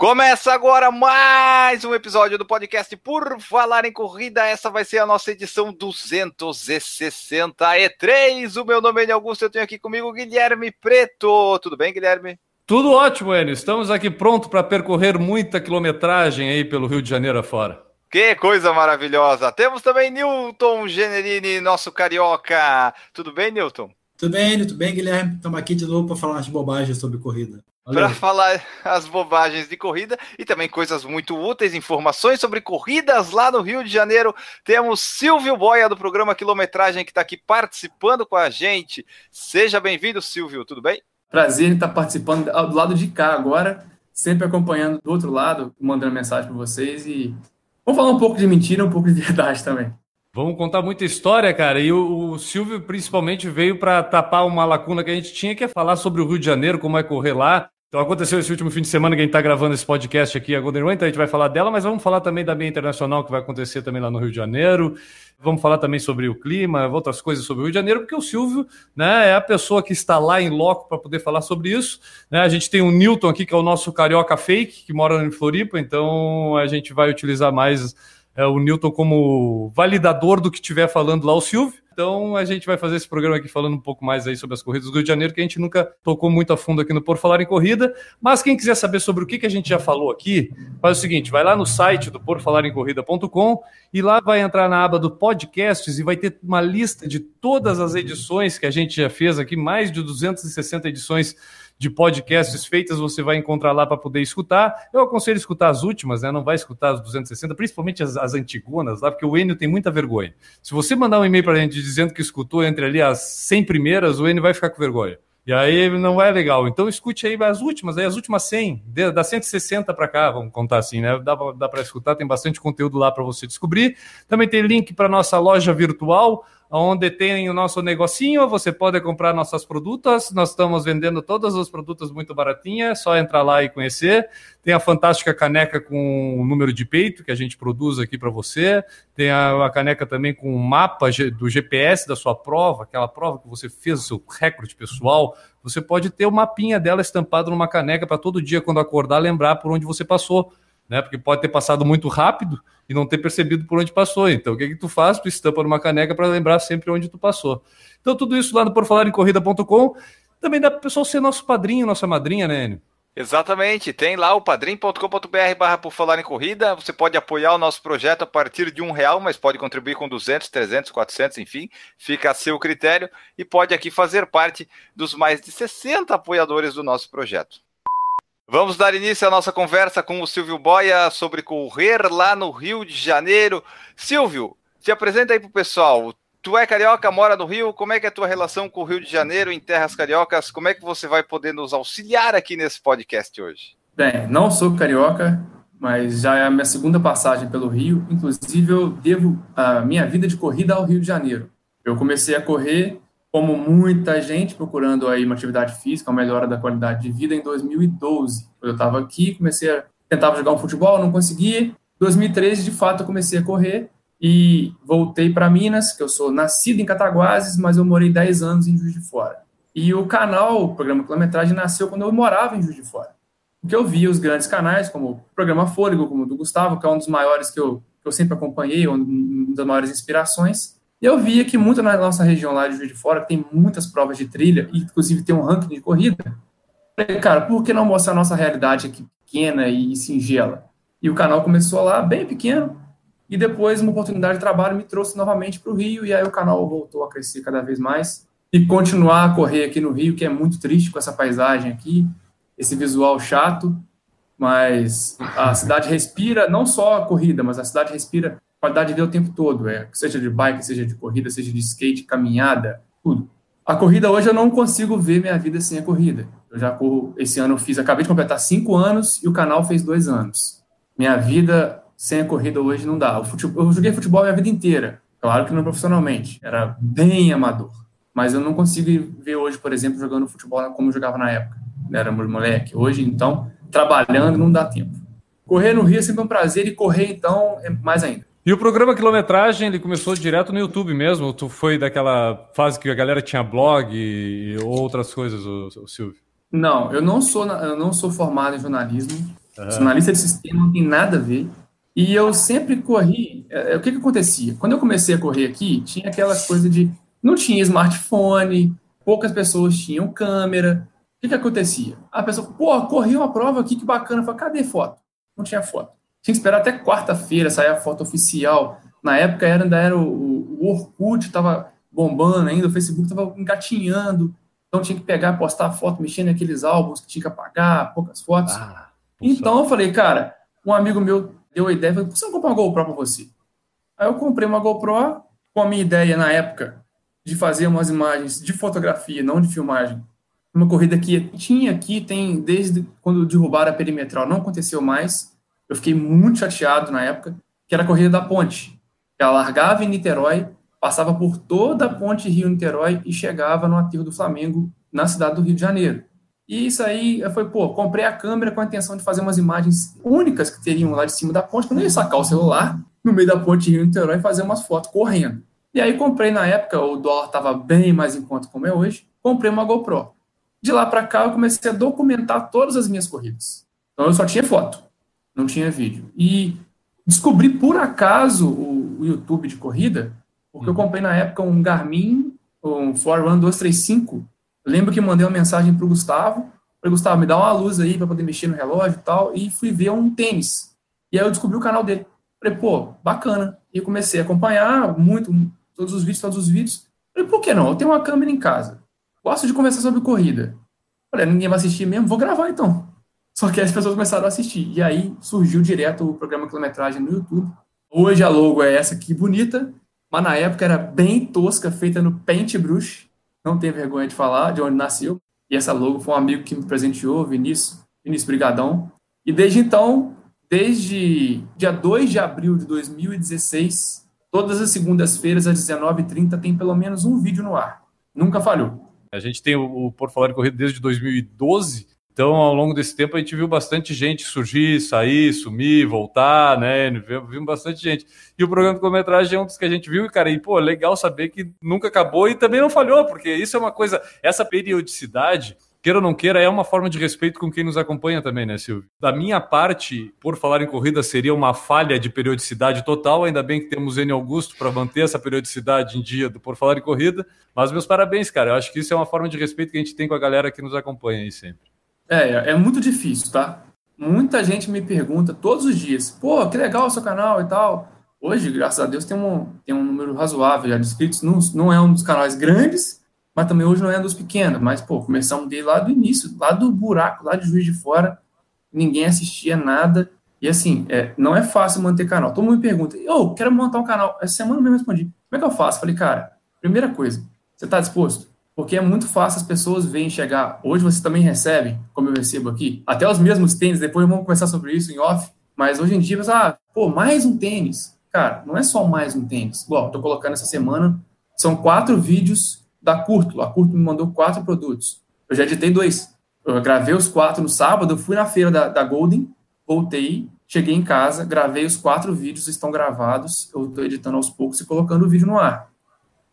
Começa agora mais um episódio do podcast Por Falar em Corrida. Essa vai ser a nossa edição 263. O meu nome é Augusto, eu tenho aqui comigo o Guilherme Preto. Tudo bem, Guilherme? Tudo ótimo, Enio. Estamos aqui pronto para percorrer muita quilometragem aí pelo Rio de Janeiro afora. Que coisa maravilhosa! Temos também Newton Generini, nosso carioca. Tudo bem, Newton? Tudo bem, tudo bem, Guilherme? Estamos aqui de novo para falar umas bobagens sobre corrida. Para falar as bobagens de corrida e também coisas muito úteis, informações sobre corridas lá no Rio de Janeiro. Temos Silvio Boia do programa Quilometragem que está aqui participando com a gente. Seja bem-vindo, Silvio, tudo bem? Prazer em estar participando do lado de cá agora, sempre acompanhando do outro lado, mandando mensagem para vocês e vamos falar um pouco de mentira, um pouco de verdade também. Vamos contar muita história, cara. E o, o Silvio principalmente veio para tapar uma lacuna que a gente tinha, que é falar sobre o Rio de Janeiro, como é correr lá. Então aconteceu esse último fim de semana que a gente está gravando esse podcast aqui, a Golden Run, então a gente vai falar dela, mas vamos falar também da meia internacional que vai acontecer também lá no Rio de Janeiro. Vamos falar também sobre o clima, outras coisas sobre o Rio de Janeiro, porque o Silvio né, é a pessoa que está lá em loco para poder falar sobre isso. Né? A gente tem o Newton aqui, que é o nosso carioca fake, que mora em Floripa, então a gente vai utilizar mais é, o Newton como validador do que estiver falando lá o Silvio. Então a gente vai fazer esse programa aqui falando um pouco mais aí sobre as corridas do Rio de Janeiro, que a gente nunca tocou muito a fundo aqui no Por Falar em Corrida. Mas quem quiser saber sobre o que, que a gente já falou aqui, faz o seguinte: vai lá no site do porfalaremcorrida.com e lá vai entrar na aba do podcasts e vai ter uma lista de todas as edições que a gente já fez aqui, mais de 260 edições de podcasts feitas, você vai encontrar lá para poder escutar. Eu aconselho escutar as últimas, né? Não vai escutar as 260, principalmente as, as antigunas lá, porque o Enio tem muita vergonha. Se você mandar um e-mail para a gente dizendo que escutou entre ali as 100 primeiras, o Enio vai ficar com vergonha. E aí não é legal. Então escute aí as últimas, aí as últimas 100, da 160 para cá, vamos contar assim, né? Dá, dá para escutar, tem bastante conteúdo lá para você descobrir. Também tem link para nossa loja virtual, onde tem o nosso negocinho, você pode comprar nossas produtos. Nós estamos vendendo todos os produtos muito baratinha, é só entrar lá e conhecer. Tem a fantástica caneca com o número de peito que a gente produz aqui para você. Tem a, a, caneca também com o mapa do GPS da sua prova, aquela prova que você fez o seu recorde pessoal. Você pode ter o mapinha dela estampado numa caneca para todo dia, quando acordar, lembrar por onde você passou né? Porque pode ter passado muito rápido e não ter percebido por onde passou. Então, o que, que tu faz? Tu estampa numa caneca para lembrar sempre onde tu passou. Então, tudo isso lá no porfalarencorrida.com. Também dá para o pessoal ser nosso padrinho, nossa madrinha, né, Enio? Exatamente, tem lá o padrim.com.br barra por falar em corrida, você pode apoiar o nosso projeto a partir de um real, mas pode contribuir com 200, 300, 400, enfim, fica a seu critério e pode aqui fazer parte dos mais de 60 apoiadores do nosso projeto. Vamos dar início à nossa conversa com o Silvio Boia sobre correr lá no Rio de Janeiro. Silvio, se apresenta aí pro pessoal. Tu é carioca, mora no Rio, como é que é a tua relação com o Rio de Janeiro em terras cariocas? Como é que você vai poder nos auxiliar aqui nesse podcast hoje? Bem, não sou carioca, mas já é a minha segunda passagem pelo Rio. Inclusive, eu devo a minha vida de corrida ao Rio de Janeiro. Eu comecei a correr como muita gente procurando aí uma atividade física, uma melhora da qualidade de vida em 2012. Eu estava aqui, comecei a tentava jogar um futebol, não consegui. 2013, de fato, eu comecei a correr e voltei para Minas, que eu sou nascido em Cataguases, mas eu morei 10 anos em Juiz de Fora. E o canal, o programa Quilometragem, nasceu quando eu morava em Juiz de Fora. Porque eu via os grandes canais, como o programa Fôlego, como o do Gustavo, que é um dos maiores que eu, que eu sempre acompanhei, uma das maiores inspirações. Eu via que muito na nossa região lá de Juiz de Fora, tem muitas provas de trilha, e inclusive tem um ranking de corrida. Falei, cara, por que não mostrar a nossa realidade aqui pequena e singela? E o canal começou lá, bem pequeno, e depois uma oportunidade de trabalho me trouxe novamente para o Rio, e aí o canal voltou a crescer cada vez mais, e continuar a correr aqui no Rio, que é muito triste com essa paisagem aqui, esse visual chato, mas a cidade respira, não só a corrida, mas a cidade respira qualidade de vida o tempo todo, é, seja de bike, seja de corrida, seja de skate, caminhada, tudo. A corrida hoje eu não consigo ver minha vida sem a corrida. Eu já corro, esse ano eu fiz, acabei de completar cinco anos e o canal fez dois anos. Minha vida sem a corrida hoje não dá. Futebol, eu joguei futebol minha vida inteira, claro que não profissionalmente, era bem amador. mas eu não consigo ver hoje, por exemplo, jogando futebol como eu jogava na época. Era moleque. Hoje, então, trabalhando, não dá tempo. Correr no Rio é sempre um prazer e correr, então, é mais ainda. E o programa Quilometragem, ele começou direto no YouTube mesmo? Tu foi daquela fase que a galera tinha blog e outras coisas, o, Silvio? Não, eu não sou, eu não sou formado em jornalismo. Uhum. Jornalista de sistema não tem nada a ver. E eu sempre corri. É, é, o que, que acontecia? Quando eu comecei a correr aqui, tinha aquelas coisas de. Não tinha smartphone, poucas pessoas tinham câmera. O que, que acontecia? A pessoa, pô, corri uma prova aqui, que bacana. Eu falei, cadê foto? Não tinha foto. Tinha que esperar até quarta-feira sair a foto oficial. Na época era, ainda era o, o Orkut, estava bombando ainda, o Facebook estava engatinhando. Então tinha que pegar, postar a foto, mexer naqueles álbuns que tinha que apagar, poucas fotos. Ah, então eu falei, cara, um amigo meu deu a ideia, falei, por que você não comprar uma GoPro para você? Aí eu comprei uma GoPro com a minha ideia na época de fazer umas imagens de fotografia, não de filmagem. Uma corrida que tinha aqui, tem desde quando derrubaram a perimetral, não aconteceu mais. Eu fiquei muito chateado na época, que era a corrida da ponte. Ela largava em Niterói, passava por toda a ponte Rio-Niterói e chegava no aterro do Flamengo, na cidade do Rio de Janeiro. E isso aí foi, pô, comprei a câmera com a intenção de fazer umas imagens únicas que teriam lá de cima da ponte, quando eu ia sacar o celular no meio da ponte Rio-Niterói e fazer umas fotos correndo. E aí comprei na época, o dólar estava bem mais em conta como é hoje, comprei uma GoPro. De lá para cá eu comecei a documentar todas as minhas corridas. Então eu só tinha foto, não tinha vídeo. E descobri por acaso o, o YouTube de corrida, porque eu uhum. comprei na época um Garmin, um Forerunner 235, lembro que mandei uma mensagem para o Gustavo, falei, Gustavo, me dá uma luz aí para poder mexer no relógio e tal, e fui ver um tênis. E aí eu descobri o canal dele. Falei, pô, bacana. E comecei a acompanhar muito, todos os vídeos, todos os vídeos. Falei, por que não? Eu tenho uma câmera em casa. Gosto de conversar sobre corrida. Falei, ninguém vai assistir mesmo, vou gravar então. Só que as pessoas começaram a assistir. E aí surgiu direto o programa Quilometragem no YouTube. Hoje a logo é essa aqui bonita, mas na época era bem tosca, feita no Paintbrush não tenho vergonha de falar, de onde nasceu. E essa logo foi um amigo que me presenteou, Vinícius, Vinícius Brigadão. E desde então, desde dia 2 de abril de 2016, todas as segundas-feiras às 19h30 tem pelo menos um vídeo no ar. Nunca falhou. A gente tem o, o Por Falar de Corrida desde 2012 então, ao longo desse tempo, a gente viu bastante gente surgir, sair, sumir, voltar, né? Vimos bastante gente. E o programa de quilometragem é um dos que a gente viu, e, cara, e, pô, legal saber que nunca acabou e também não falhou, porque isso é uma coisa, essa periodicidade queira ou não queira, é uma forma de respeito com quem nos acompanha também, né, Silvio? Da minha parte, por falar em corrida, seria uma falha de periodicidade total, ainda bem que temos N Augusto para manter essa periodicidade em dia do Por Falar em Corrida, mas meus parabéns, cara, eu acho que isso é uma forma de respeito que a gente tem com a galera que nos acompanha aí sempre. É, é muito difícil, tá? Muita gente me pergunta todos os dias, pô, que legal o seu canal e tal. Hoje, graças a Deus, tem um, tem um número razoável já de inscritos. Não, não é um dos canais grandes, mas também hoje não é um dos pequenos. Mas, pô, começamos dele lá do início, lá do buraco, lá de Juiz de Fora. Ninguém assistia nada. E assim, é, não é fácil manter canal. Todo mundo me pergunta, eu quero montar um canal. Essa semana mesmo respondi, como é que eu faço? Falei, cara, primeira coisa, você está disposto? Porque é muito fácil as pessoas verem chegar. Hoje você também recebe, como eu recebo aqui, até os mesmos tênis, depois vamos conversar sobre isso em off, mas hoje em dia você, ah, pô, mais um tênis. Cara, não é só mais um tênis. Bom, tô colocando essa semana, são quatro vídeos da Curto. A Curto me mandou quatro produtos. Eu já editei dois. Eu gravei os quatro no sábado, fui na feira da, da Golden, voltei, cheguei em casa, gravei os quatro vídeos, estão gravados, eu estou editando aos poucos e colocando o vídeo no ar.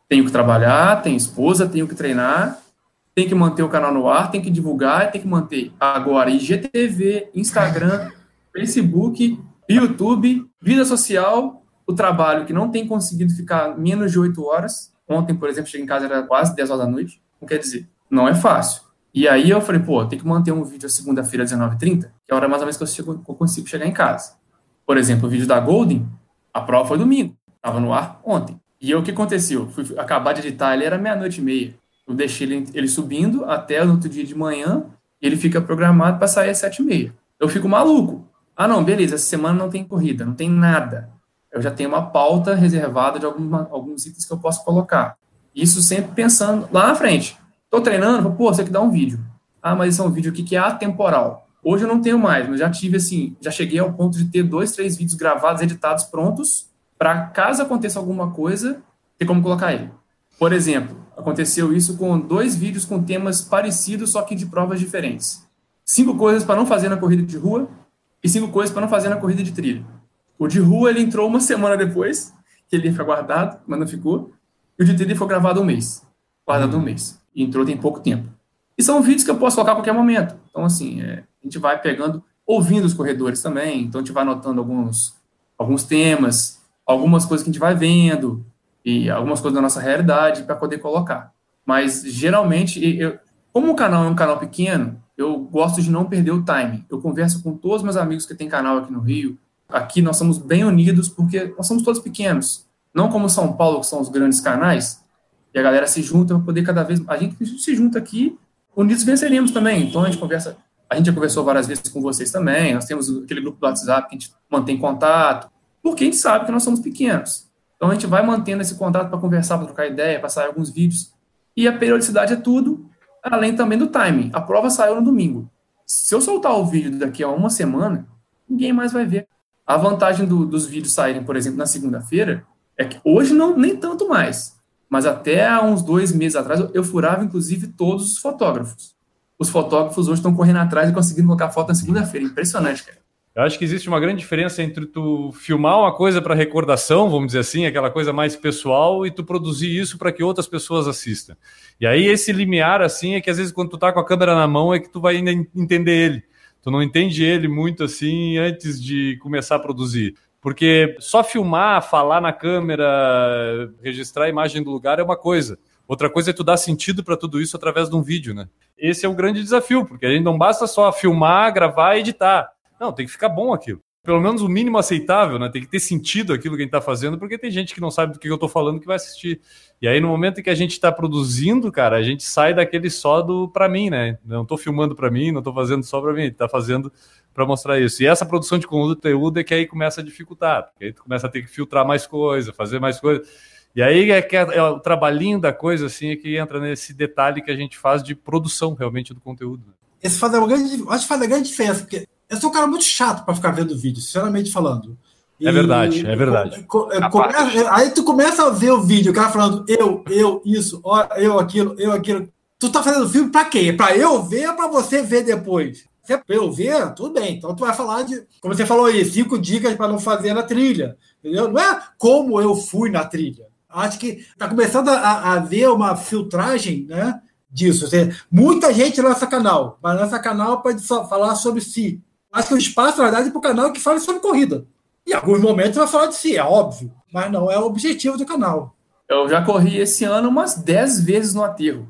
Tenho que trabalhar, tenho esposa, tenho que treinar, tem que manter o canal no ar, tem que divulgar, tem que manter agora IGTV, Instagram, Facebook, YouTube, vida social, o trabalho que não tem conseguido ficar menos de 8 horas. Ontem, por exemplo, cheguei em casa, era quase 10 horas da noite. Não quer dizer, não é fácil. E aí eu falei, pô, tem que manter um vídeo segunda-feira, 19h30, que é a hora mais ou menos que eu, chego, eu consigo chegar em casa. Por exemplo, o vídeo da Golden, a prova foi domingo, estava no ar ontem. E o que aconteceu? Fui acabar de editar, ele era meia-noite e meia. Eu deixei ele, ele subindo até no outro dia de manhã, ele fica programado para sair às sete e meia. Eu fico maluco. Ah, não, beleza, essa semana não tem corrida, não tem nada. Eu já tenho uma pauta reservada de alguma, alguns itens que eu posso colocar. Isso sempre pensando lá na frente. Estou treinando, pô, você que dá um vídeo. Ah, mas esse é um vídeo aqui que é atemporal. Hoje eu não tenho mais, mas já tive assim, já cheguei ao ponto de ter dois, três vídeos gravados, editados, prontos, para caso aconteça alguma coisa, ter como colocar ele. Por exemplo, aconteceu isso com dois vídeos com temas parecidos, só que de provas diferentes. Cinco coisas para não fazer na corrida de rua e cinco coisas para não fazer na corrida de trilha. O de rua ele entrou uma semana depois, que ele foi guardado, mas não ficou. E o de trilha foi gravado um mês, guardado um mês. E entrou tem pouco tempo. E são vídeos que eu posso colocar a qualquer momento. Então, assim, é, a gente vai pegando, ouvindo os corredores também. Então, a gente vai anotando alguns, alguns temas, algumas coisas que a gente vai vendo, e algumas coisas da nossa realidade para poder colocar. Mas, geralmente, eu, como o canal é um canal pequeno, eu gosto de não perder o time. Eu converso com todos os meus amigos que têm canal aqui no Rio. Aqui nós somos bem unidos porque nós somos todos pequenos. Não como São Paulo, que são os grandes canais, e a galera se junta para poder cada vez. A gente se junta aqui, unidos venceremos também. Então a gente conversa. A gente já conversou várias vezes com vocês também. Nós temos aquele grupo do WhatsApp que a gente mantém contato, porque a gente sabe que nós somos pequenos. Então a gente vai mantendo esse contato para conversar, para trocar ideia, para sair alguns vídeos. E a periodicidade é tudo, além também do timing. A prova saiu no domingo. Se eu soltar o vídeo daqui a uma semana, ninguém mais vai ver. A vantagem do, dos vídeos saírem, por exemplo, na segunda-feira, é que hoje não nem tanto mais. Mas até há uns dois meses atrás, eu, eu furava, inclusive, todos os fotógrafos. Os fotógrafos hoje estão correndo atrás e conseguindo colocar foto na segunda-feira. Impressionante, cara. Eu acho que existe uma grande diferença entre tu filmar uma coisa para recordação, vamos dizer assim, aquela coisa mais pessoal, e tu produzir isso para que outras pessoas assistam. E aí esse limiar assim é que às vezes quando tu tá com a câmera na mão é que tu vai ainda entender ele. Tu não entende ele muito assim antes de começar a produzir. Porque só filmar, falar na câmera, registrar a imagem do lugar é uma coisa. Outra coisa é tu dar sentido para tudo isso através de um vídeo, né? Esse é o grande desafio, porque a gente não basta só filmar, gravar e editar não, tem que ficar bom aquilo. Pelo menos o mínimo aceitável, né? Tem que ter sentido aquilo que a gente está fazendo, porque tem gente que não sabe do que eu estou falando que vai assistir. E aí, no momento em que a gente está produzindo, cara, a gente sai daquele só do para mim, né? Não estou filmando para mim, não estou fazendo só para mim, está fazendo para mostrar isso. E essa produção de conteúdo é que aí começa a dificultar, porque aí tu começa a ter que filtrar mais coisa, fazer mais coisa. E aí é, que é, é o trabalhinho da coisa, assim, é que entra nesse detalhe que a gente faz de produção realmente do conteúdo. Né? Esse faz uma grande, acho que faz uma grande diferença, porque eu sou um cara muito chato para ficar vendo vídeo, sinceramente falando. E, é verdade, é verdade. aí tu começa a ver o vídeo, o cara falando eu, eu, isso, eu, aquilo, eu, aquilo. Tu tá fazendo filme pra quê? Pra eu ver ou pra você ver depois? Se é pra eu ver, tudo bem. Então tu vai falar de, como você falou aí, cinco dicas para não fazer na trilha. Entendeu? Não é como eu fui na trilha. Acho que tá começando a, a ver uma filtragem, né? Disso. Seja, muita gente lança canal, mas lança canal para falar sobre si. Acho que o espaço, na verdade, é para o canal que fale sobre corrida. Em alguns momentos vai falar de si, é óbvio, mas não é o objetivo do canal. Eu já corri esse ano umas 10 vezes no aterro.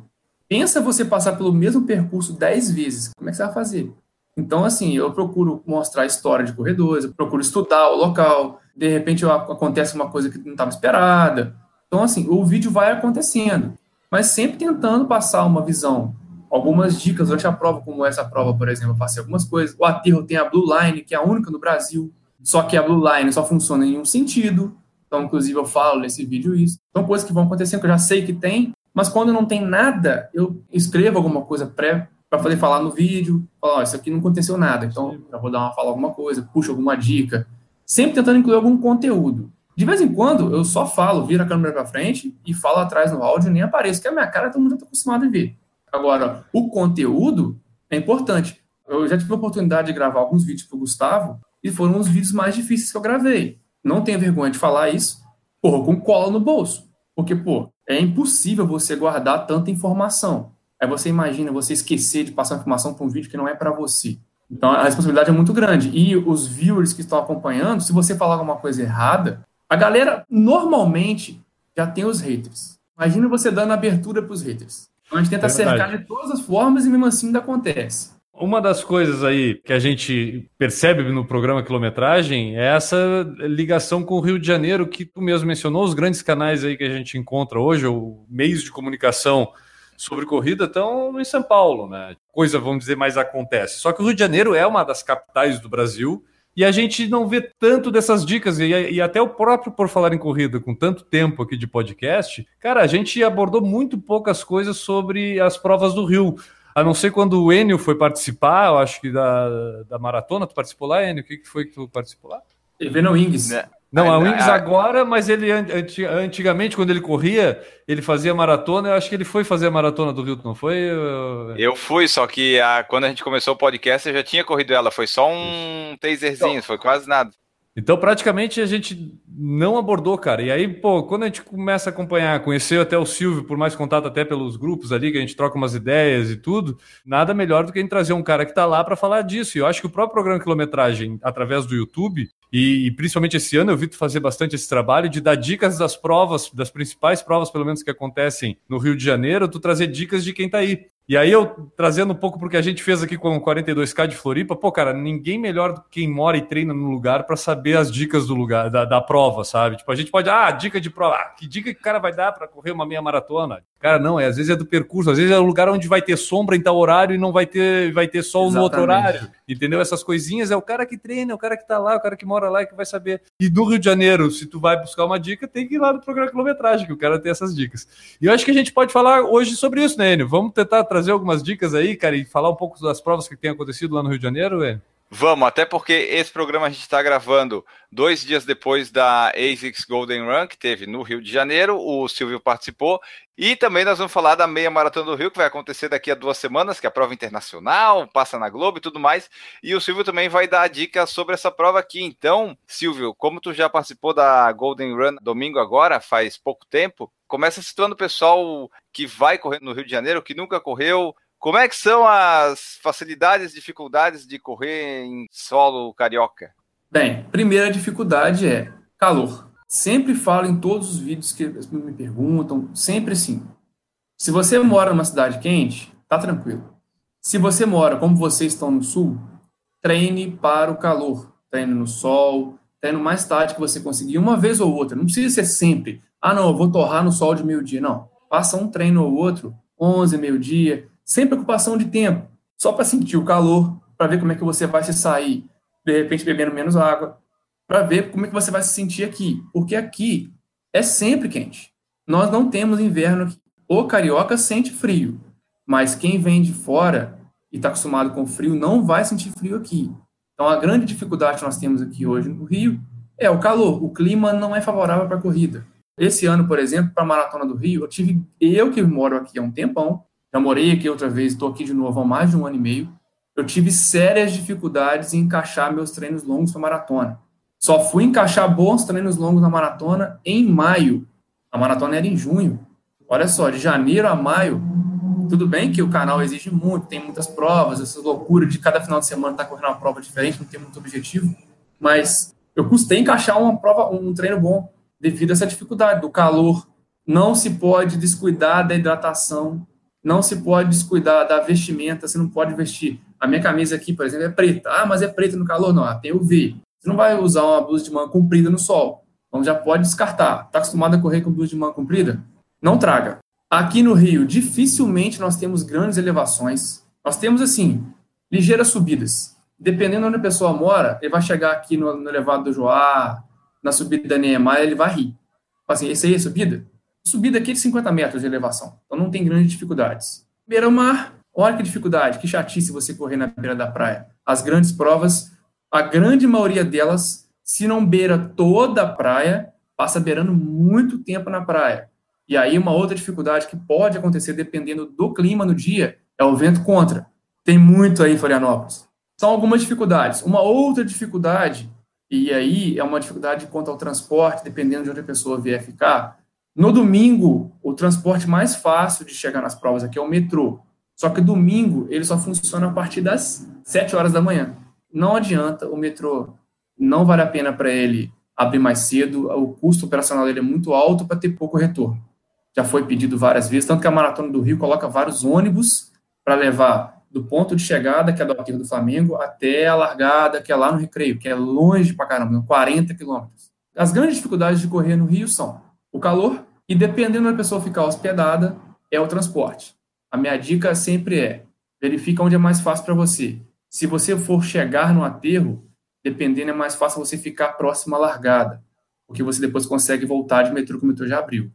Pensa você passar pelo mesmo percurso 10 vezes. Como é que você vai fazer? Então, assim, eu procuro mostrar a história de corredores, eu procuro estudar o local. De repente acontece uma coisa que não estava esperada. Então, assim, o vídeo vai acontecendo, mas sempre tentando passar uma visão algumas dicas durante a prova, como essa prova, por exemplo, eu passei algumas coisas. O aterro tem a Blue Line, que é a única no Brasil, só que a Blue Line só funciona em um sentido. Então, inclusive, eu falo nesse vídeo isso. São coisas que vão acontecendo que eu já sei que tem, mas quando não tem nada, eu escrevo alguma coisa pré para poder falar no vídeo, falar, oh, isso aqui não aconteceu nada, então eu vou dar uma fala alguma coisa, puxo alguma dica, sempre tentando incluir algum conteúdo. De vez em quando eu só falo, viro a câmera para frente e falo atrás no áudio, nem apareço, que a minha cara todo mundo está acostumado a ver. Agora, o conteúdo é importante. Eu já tive a oportunidade de gravar alguns vídeos para o Gustavo e foram os vídeos mais difíceis que eu gravei. Não tenho vergonha de falar isso, porra, com cola no bolso. Porque, pô, é impossível você guardar tanta informação. Aí você imagina você esquecer de passar informação para um vídeo que não é para você. Então a responsabilidade é muito grande. E os viewers que estão acompanhando, se você falar alguma coisa errada, a galera normalmente já tem os haters. Imagina você dando abertura para os haters. Então a gente tenta é cercar de todas as formas e mesmo assim ainda acontece. Uma das coisas aí que a gente percebe no programa Quilometragem é essa ligação com o Rio de Janeiro que tu mesmo mencionou, os grandes canais aí que a gente encontra hoje, ou meios de comunicação sobre corrida estão em São Paulo, né? Coisa, vamos dizer, mais acontece. Só que o Rio de Janeiro é uma das capitais do Brasil e a gente não vê tanto dessas dicas, e, e, até o próprio Por Falar em Corrida, com tanto tempo aqui de podcast, cara, a gente abordou muito poucas coisas sobre as provas do Rio. A não ser quando o Enio foi participar, eu acho que da, da maratona, tu participou lá, Enio? O que, que foi que tu participou lá? Eveno Wings. Né? Não, a Ainda- Wings a- agora, mas ele an- anti- antigamente, quando ele corria, ele fazia maratona. Eu acho que ele foi fazer a maratona do Rio, não foi? Eu- Eu fui, só que a- quando a gente começou o podcast, eu já tinha corrido ela. Foi só um taserzinho, foi quase nada. Então, praticamente, a gente não abordou, cara. E aí, pô, quando a gente começa a acompanhar, conheceu até o Silvio, por mais contato até pelos grupos ali, que a gente troca umas ideias e tudo, nada melhor do que a gente trazer um cara que tá lá para falar disso. E eu acho que o próprio programa Quilometragem, através do YouTube, e, e principalmente esse ano, eu vi tu fazer bastante esse trabalho de dar dicas das provas, das principais provas, pelo menos, que acontecem no Rio de Janeiro, tu trazer dicas de quem tá aí. E aí eu trazendo um pouco porque a gente fez aqui com o 42K de Floripa, pô, cara, ninguém melhor do que quem mora e treina no lugar para saber as dicas do lugar, da, da prova, sabe? Tipo, a gente pode, ah, dica de prova, ah, que dica que o cara vai dar para correr uma meia maratona? Cara, não, é, às vezes é do percurso, às vezes é o lugar onde vai ter sombra em tal horário e não vai ter, vai ter sol no outro Exatamente. horário. Entendeu? Essas coisinhas é o cara que treina, é o cara que tá lá, o cara que mora lá e que vai saber. E no Rio de Janeiro, se tu vai buscar uma dica, tem que ir lá no programa quilometragem, que o cara tem essas dicas. E eu acho que a gente pode falar hoje sobre isso, né, Enio? Vamos tentar trazer algumas dicas aí, cara, e falar um pouco das provas que tem acontecido lá no Rio de Janeiro, velho. Vamos, até porque esse programa a gente está gravando dois dias depois da ASICS Golden Run, que teve no Rio de Janeiro, o Silvio participou, e também nós vamos falar da meia maratona do Rio, que vai acontecer daqui a duas semanas, que é a prova internacional, passa na Globo e tudo mais, e o Silvio também vai dar dicas sobre essa prova aqui. Então, Silvio, como tu já participou da Golden Run domingo agora, faz pouco tempo, começa situando o pessoal que vai correr no Rio de Janeiro, que nunca correu, como é que são as facilidades e dificuldades de correr em solo carioca? Bem, primeira dificuldade é calor. Sempre falo em todos os vídeos que me perguntam, sempre assim. Se você mora numa cidade quente, tá tranquilo. Se você mora, como vocês estão no sul, treine para o calor. Treine no sol, treine mais tarde que você conseguir, uma vez ou outra. Não precisa ser sempre. Ah, não, eu vou torrar no sol de meio-dia. Não. Faça um treino ou outro, 11, meio-dia, sem preocupação de tempo. Só para sentir o calor, para ver como é que você vai se sair, de repente bebendo menos água, para ver como é que você vai se sentir aqui. Porque aqui é sempre quente. Nós não temos inverno aqui. O carioca sente frio, mas quem vem de fora e está acostumado com frio não vai sentir frio aqui. Então, a grande dificuldade que nós temos aqui hoje no Rio é o calor. O clima não é favorável para a corrida. Esse ano, por exemplo, para a Maratona do Rio, eu tive, eu que moro aqui há um tempão, já morei aqui outra vez, estou aqui de novo há mais de um ano e meio, eu tive sérias dificuldades em encaixar meus treinos longos para maratona. Só fui encaixar bons treinos longos na maratona em maio. A maratona era em junho. Olha só, de janeiro a maio, tudo bem que o canal exige muito, tem muitas provas, essa loucura de cada final de semana estar tá correndo uma prova diferente, não tem muito objetivo, mas eu custei encaixar uma prova, um treino bom devido a essa dificuldade do calor. Não se pode descuidar da hidratação, não se pode descuidar da vestimenta, você não pode vestir. A minha camisa aqui, por exemplo, é preta. Ah, mas é preta no calor? Não, tem UV. Você não vai usar uma blusa de manga comprida no sol. Então já pode descartar. Está acostumado a correr com blusa de manga comprida? Não traga. Aqui no Rio, dificilmente nós temos grandes elevações. Nós temos, assim, ligeiras subidas. Dependendo de onde a pessoa mora, ele vai chegar aqui no, no elevado do Joá, na subida da Niemeyer, ele vai rir. Assim, esse aí é subida? Subida aqui de 50 metros de elevação. Então não tem grandes dificuldades. Beira-mar, olha que dificuldade, que chatice você correr na beira da praia. As grandes provas, a grande maioria delas, se não beira toda a praia, passa beirando muito tempo na praia. E aí uma outra dificuldade que pode acontecer dependendo do clima no dia é o vento contra. Tem muito aí em Florianópolis. São algumas dificuldades. Uma outra dificuldade, e aí é uma dificuldade quanto ao transporte, dependendo de onde a pessoa vier ficar. No domingo, o transporte mais fácil de chegar nas provas aqui é o metrô. Só que domingo ele só funciona a partir das 7 horas da manhã. Não adianta, o metrô não vale a pena para ele abrir mais cedo, o custo operacional dele é muito alto para ter pouco retorno. Já foi pedido várias vezes, tanto que a Maratona do Rio coloca vários ônibus para levar do ponto de chegada, que é do Aterro do Flamengo, até a largada, que é lá no Recreio, que é longe pra caramba, 40 quilômetros. As grandes dificuldades de correr no Rio são o calor e, dependendo da pessoa ficar hospedada, é o transporte. A minha dica sempre é, verifica onde é mais fácil para você. Se você for chegar no aterro, dependendo, é mais fácil você ficar próximo à largada, porque você depois consegue voltar de metrô, que o metrô já abriu.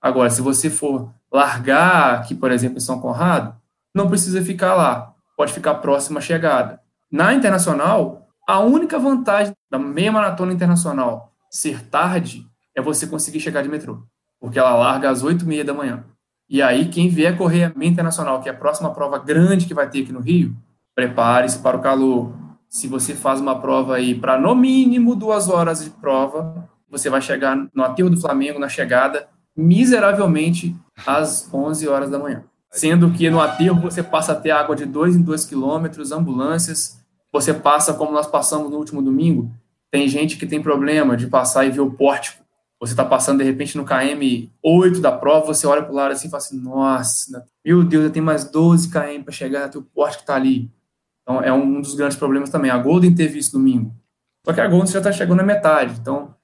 Agora, se você for largar aqui, por exemplo, em São Conrado, não precisa ficar lá, pode ficar próximo à chegada. Na internacional, a única vantagem da meia maratona internacional ser tarde é você conseguir chegar de metrô, porque ela larga às 8 e meia da manhã. E aí, quem vier correr a meia internacional, que é a próxima prova grande que vai ter aqui no Rio, prepare-se para o calor. Se você faz uma prova aí para no mínimo duas horas de prova, você vai chegar no aterro do Flamengo na chegada miseravelmente às 11 horas da manhã. Sendo que no aterro você passa a ter água de 2 em 2 quilômetros, ambulâncias, você passa como nós passamos no último domingo, tem gente que tem problema de passar e ver o pórtico. Você está passando, de repente, no KM 8 da prova, você olha para o lado assim e fala assim, nossa, meu Deus, eu tenho mais 12 km para chegar o pórtico está ali. Então, é um dos grandes problemas também. A Golden teve isso domingo. Só que a Golden já está chegando na metade. Então,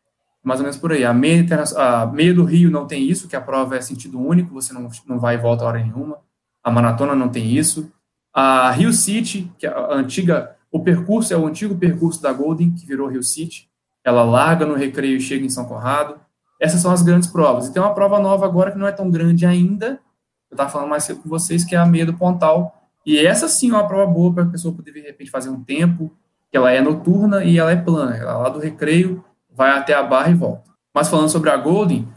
mais ou menos por aí. A meia, a meia do Rio não tem isso, que a prova é sentido único, você não, não vai e volta a hora nenhuma. A maratona não tem isso. A Rio City, que é a antiga o percurso é o antigo percurso da Golden, que virou Rio City. Ela larga no recreio e chega em São Conrado. Essas são as grandes provas. E tem uma prova nova agora que não é tão grande ainda. Eu estava falando mais cedo com vocês, que é a meia do Pontal. E essa sim é uma prova boa para a pessoa poder, de repente, fazer um tempo, que ela é noturna e ela é plana. Ela lá do recreio vai até a barra e volta. Mas falando sobre a Golden,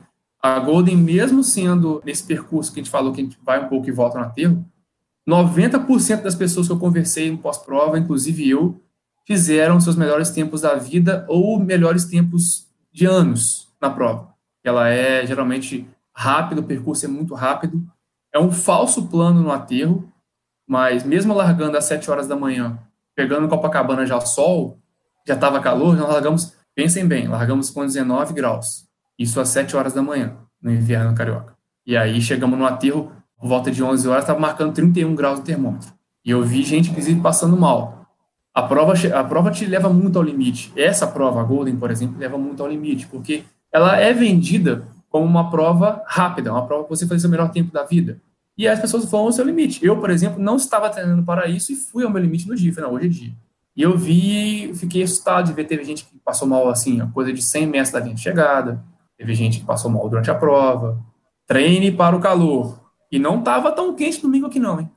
a Golden, mesmo sendo nesse percurso que a gente falou que a gente vai um pouco e volta no aterro, 90% das pessoas que eu conversei no pós-prova, inclusive eu, fizeram seus melhores tempos da vida ou melhores tempos de anos na prova. Ela é geralmente rápida, o percurso é muito rápido. É um falso plano no aterro, mas mesmo largando às 7 horas da manhã, pegando Copacabana já sol, já estava calor, nós largamos, pensem bem, largamos com 19 graus. Isso às 7 horas da manhã, no inverno carioca. E aí chegamos no aterro por volta de 11 horas, estava marcando 31 graus no termômetro. E eu vi gente, inclusive, passando mal. A prova, a prova te leva muito ao limite. Essa prova, a Golden, por exemplo, leva muito ao limite, porque ela é vendida como uma prova rápida, uma prova que você faz o melhor tempo da vida. E as pessoas vão ao seu limite. Eu, por exemplo, não estava treinando para isso e fui ao meu limite no dia. Falei, hoje é dia. E eu vi, fiquei assustado de ver, teve gente que passou mal, assim, a coisa de 100 metros da linha de chegada, teve gente que passou mal durante a prova. Treine para o calor. E não tava tão quente domingo aqui não, hein?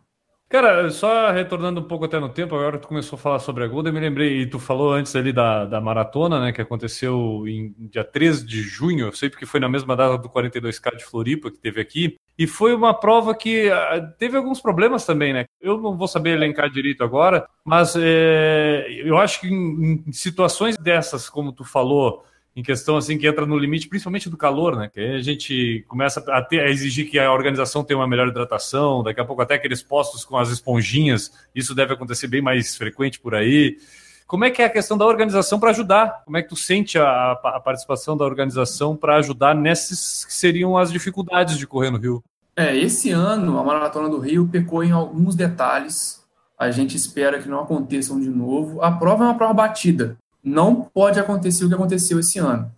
Cara, só retornando um pouco até no tempo, agora tu começou a falar sobre a Golden, me lembrei, e tu falou antes ali da, da maratona, né, que aconteceu em dia 13 de junho, eu sei porque foi na mesma data do 42K de Floripa que teve aqui, e foi uma prova que uh, teve alguns problemas também, né? Eu não vou saber elencar direito agora, mas é, eu acho que em, em situações dessas, como tu falou, em questão assim que entra no limite, principalmente do calor, né? Que a gente começa a, ter, a, exigir que a organização tenha uma melhor hidratação, daqui a pouco até aqueles postos com as esponjinhas, isso deve acontecer bem mais frequente por aí. Como é que é a questão da organização para ajudar? Como é que tu sente a, a participação da organização para ajudar nessas que seriam as dificuldades de correr no Rio? É, esse ano a Maratona do Rio pecou em alguns detalhes. A gente espera que não aconteçam de novo. A prova é uma prova batida não pode acontecer o que aconteceu esse ano.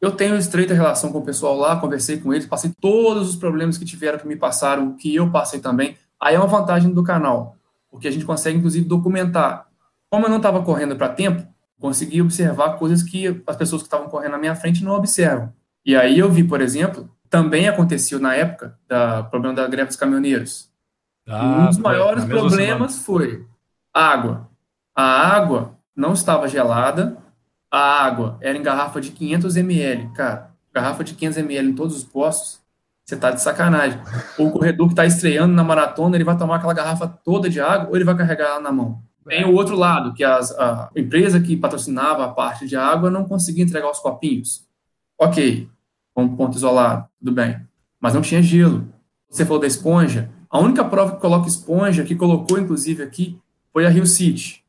Eu tenho estreita relação com o pessoal lá, conversei com eles, passei todos os problemas que tiveram, que me passaram, que eu passei também. Aí é uma vantagem do canal, porque a gente consegue, inclusive, documentar. Como eu não estava correndo para tempo, consegui observar coisas que as pessoas que estavam correndo na minha frente não observam. E aí eu vi, por exemplo, também aconteceu na época do problema da greve dos caminhoneiros. Ah, um dos maiores problemas semana. foi água. A água não estava gelada, a água era em garrafa de 500 ml. Cara, garrafa de 500 ml em todos os postos, você tá de sacanagem. O corredor que está estreando na maratona, ele vai tomar aquela garrafa toda de água ou ele vai carregar ela na mão? Tem o outro lado, que as, a empresa que patrocinava a parte de água não conseguia entregar os copinhos. Ok, como ponto isolado, tudo bem. Mas não tinha gelo. Você falou da esponja. A única prova que coloca esponja, que colocou inclusive aqui, foi a Rio City.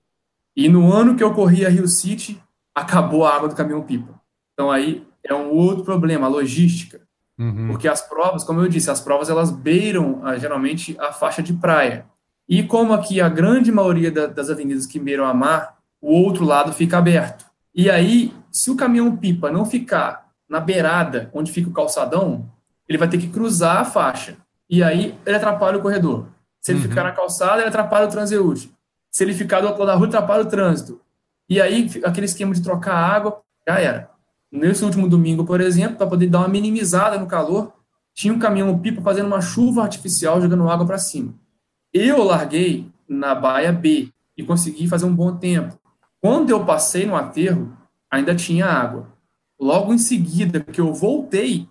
E no ano que eu corri a Rio City, acabou a água do caminhão-pipa. Então aí é um outro problema, a logística. Uhum. Porque as provas, como eu disse, as provas elas beiram ah, geralmente a faixa de praia. E como aqui a grande maioria da, das avenidas que beiram a mar, o outro lado fica aberto. E aí, se o caminhão-pipa não ficar na beirada onde fica o calçadão, ele vai ter que cruzar a faixa. E aí ele atrapalha o corredor. Se ele uhum. ficar na calçada, ele atrapalha o transeúnte. Se ele ficar do outro lado da rua, atrapalha o trânsito. E aí, aquele esquema de trocar água, já era. Nesse último domingo, por exemplo, para poder dar uma minimizada no calor, tinha um caminhão-pipa fazendo uma chuva artificial jogando água para cima. Eu larguei na baia B e consegui fazer um bom tempo. Quando eu passei no aterro, ainda tinha água. logo em seguida que eu voltei,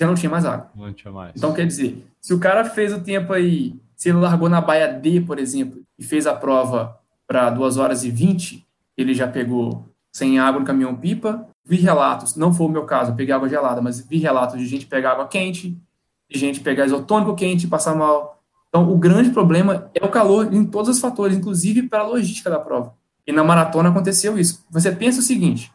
já não tinha mais água. Não tinha mais. Então, quer dizer, se o cara fez o tempo aí, se ele largou na baia D, por exemplo, e fez a prova para 2 horas e 20, ele já pegou sem água no caminhão-pipa. Vi relatos, não foi o meu caso, eu peguei água gelada, mas vi relatos de gente pegar água quente, de gente pegar isotônico quente e passar mal. Então, o grande problema é o calor em todos os fatores, inclusive para a logística da prova. E na maratona aconteceu isso. Você pensa o seguinte: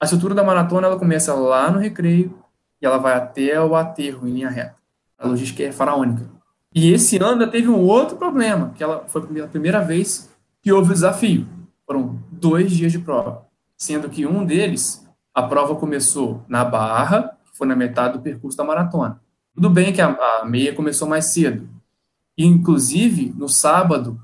a estrutura da maratona ela começa lá no recreio e ela vai até o aterro em linha reta. A logística é faraônica. E esse ano ainda teve um outro problema, que ela foi a primeira vez que houve o desafio. Foram dois dias de prova, sendo que um deles, a prova começou na Barra, que foi na metade do percurso da maratona. Tudo bem que a, a meia começou mais cedo. E, inclusive, no sábado,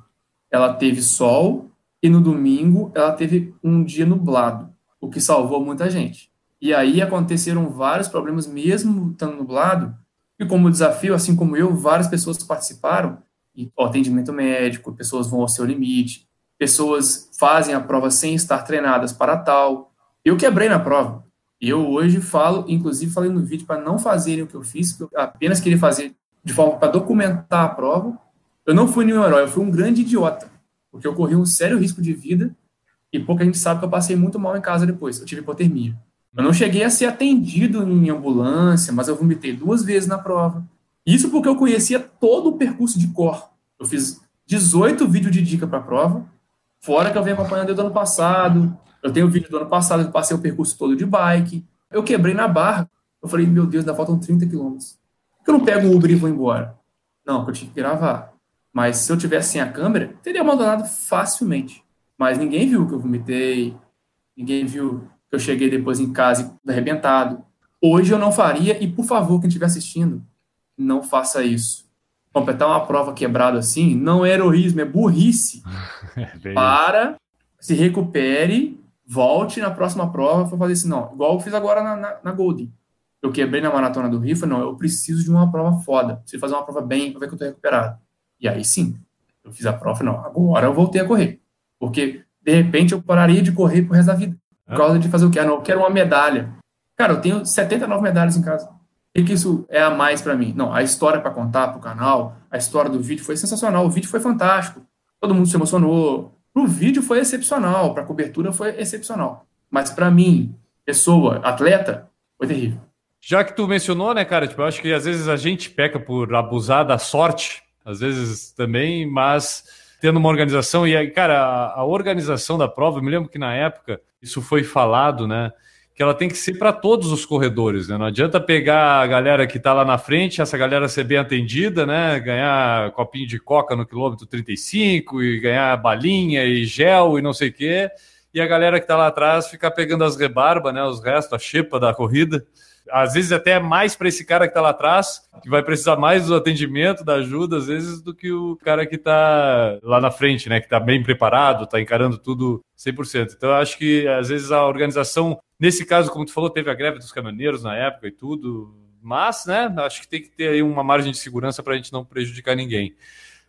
ela teve sol e no domingo ela teve um dia nublado, o que salvou muita gente. E aí aconteceram vários problemas, mesmo estando nublado, e como desafio, assim como eu, várias pessoas participaram, e o atendimento médico, pessoas vão ao seu limite, pessoas fazem a prova sem estar treinadas para tal. Eu quebrei na prova. Eu hoje falo, inclusive falei no vídeo para não fazerem o que eu fiz, eu apenas queria fazer de forma para documentar a prova. Eu não fui nenhum herói, eu fui um grande idiota, porque eu corri um sério risco de vida e pouca gente sabe que eu passei muito mal em casa depois. Eu tive hipotermia. Eu não cheguei a ser atendido em ambulância, mas eu vomitei duas vezes na prova. Isso porque eu conhecia todo o percurso de cor. Eu fiz 18 vídeos de dica para a prova, fora que eu venho acompanhando o ano passado. Eu tenho vídeo do ano passado eu passei o percurso todo de bike. Eu quebrei na barra. Eu falei, meu Deus, ainda faltam 30 quilômetros. Por que eu não pego um Uber e vou embora? Não, porque eu tinha que gravar. Mas se eu tivesse sem a câmera, teria abandonado facilmente. Mas ninguém viu que eu vomitei, ninguém viu eu cheguei depois em casa arrebentado. Hoje eu não faria, e por favor, quem estiver assistindo, não faça isso. Completar uma prova quebrada assim não é heroísmo, é burrice. É Para, se recupere, volte na próxima prova para fazer isso. Não, igual eu fiz agora na, na, na Golden. Eu quebrei na maratona do Rio, falei, não, eu preciso de uma prova foda. Preciso fazer uma prova bem para ver que eu tô recuperado. E aí sim, eu fiz a prova, não, agora eu voltei a correr. Porque, de repente, eu pararia de correr pro resto da vida. Por causa de fazer o quê? Ah, não, eu quero uma medalha. Cara, eu tenho 79 medalhas em casa. O que isso é a mais para mim? Não, a história para contar pro canal, a história do vídeo foi sensacional. O vídeo foi fantástico. Todo mundo se emocionou. Pro vídeo foi excepcional, pra cobertura foi excepcional. Mas para mim, pessoa, atleta, foi terrível. Já que tu mencionou, né, cara, tipo, eu acho que às vezes a gente peca por abusar da sorte, às vezes também, mas tendo uma organização, e aí, cara, a, a organização da prova, eu me lembro que na época isso foi falado, né? Que ela tem que ser para todos os corredores, né? Não adianta pegar a galera que está lá na frente, essa galera ser bem atendida, né? Ganhar copinho de coca no quilômetro 35 e ganhar balinha e gel e não sei o quê. E a galera que está lá atrás ficar pegando as rebarbas, né? Os restos, a xepa da corrida às vezes até mais para esse cara que está lá atrás, que vai precisar mais do atendimento, da ajuda, às vezes, do que o cara que está lá na frente, né? Que está bem preparado, está encarando tudo 100%. Então, eu acho que às vezes a organização, nesse caso, como tu falou, teve a greve dos caminhoneiros na época e tudo, mas, né? Acho que tem que ter aí uma margem de segurança para a gente não prejudicar ninguém.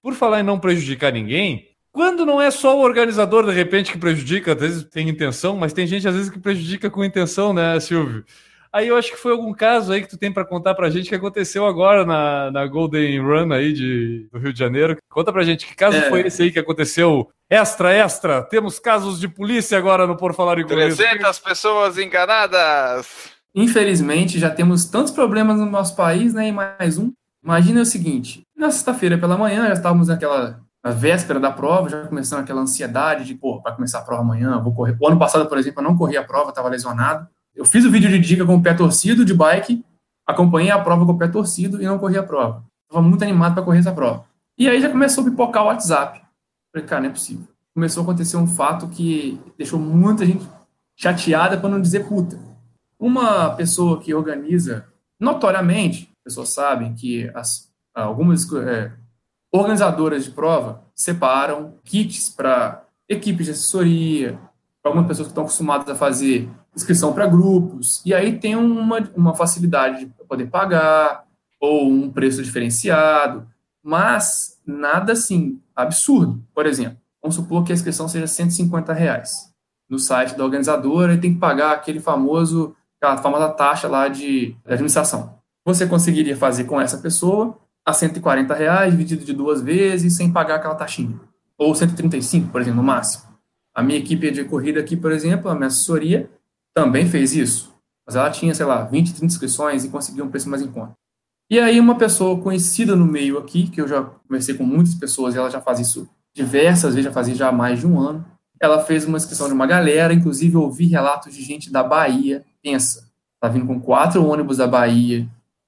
Por falar em não prejudicar ninguém, quando não é só o organizador, de repente, que prejudica, às vezes tem intenção, mas tem gente, às vezes, que prejudica com intenção, né, Silvio? Aí eu acho que foi algum caso aí que tu tem para contar pra gente que aconteceu agora na, na Golden Run aí de, do Rio de Janeiro. Conta pra gente que caso é. foi esse aí que aconteceu extra, extra. Temos casos de polícia agora no Por Falar em 300 pessoas enganadas. Infelizmente, já temos tantos problemas no nosso país, né? E mais um. Imagina o seguinte: na sexta-feira pela manhã, já estávamos naquela na véspera da prova, já começando aquela ansiedade de, pô, vai começar a prova amanhã, vou correr. O ano passado, por exemplo, eu não corri a prova, estava lesionado. Eu fiz o vídeo de dica com o pé torcido de bike, acompanhei a prova com o pé torcido e não corri a prova. Estava muito animado para correr essa prova. E aí já começou a pipocar o WhatsApp. Falei, cara, não é possível. Começou a acontecer um fato que deixou muita gente chateada, para não dizer puta. Uma pessoa que organiza, notoriamente, pessoas sabem que as, algumas é, organizadoras de prova separam kits para equipes de assessoria, para algumas pessoas que estão acostumadas a fazer inscrição para grupos, e aí tem uma, uma facilidade de poder pagar, ou um preço diferenciado, mas nada assim absurdo. Por exemplo, vamos supor que a inscrição seja 150 reais no site da organizadora e tem que pagar aquele famoso aquela famosa taxa lá de administração. Você conseguiria fazer com essa pessoa a 140 reais, dividido de duas vezes, sem pagar aquela taxinha. Ou 135, por exemplo, no máximo. A minha equipe de corrida aqui, por exemplo, a minha assessoria, também fez isso. Mas ela tinha, sei lá, 20, 30 inscrições e conseguiu um preço mais em conta. E aí uma pessoa conhecida no meio aqui, que eu já conversei com muitas pessoas e ela já faz isso diversas vezes, já fazia já há mais de um ano, ela fez uma inscrição de uma galera, inclusive eu ouvi relatos de gente da Bahia, pensa, tá vindo com quatro ônibus da Bahia,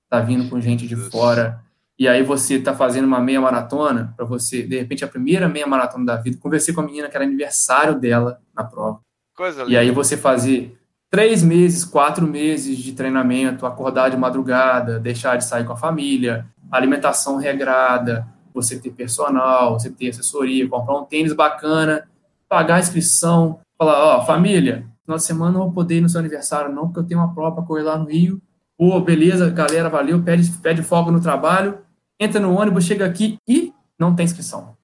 tá vindo com gente de fora, e aí você tá fazendo uma meia maratona, para você, de repente, a primeira meia maratona da vida, conversei com a menina que era aniversário dela na prova. Coisa E aí você fazer três meses, quatro meses de treinamento, acordar de madrugada, deixar de sair com a família, alimentação regrada, você ter personal, você ter assessoria, comprar um tênis bacana, pagar a inscrição, falar, ó, família, final de semana não vou poder ir no seu aniversário não, porque eu tenho uma prova para correr lá no Rio. Pô, beleza, galera, valeu, pede, pede folga no trabalho, entra no ônibus, chega aqui e não tem inscrição.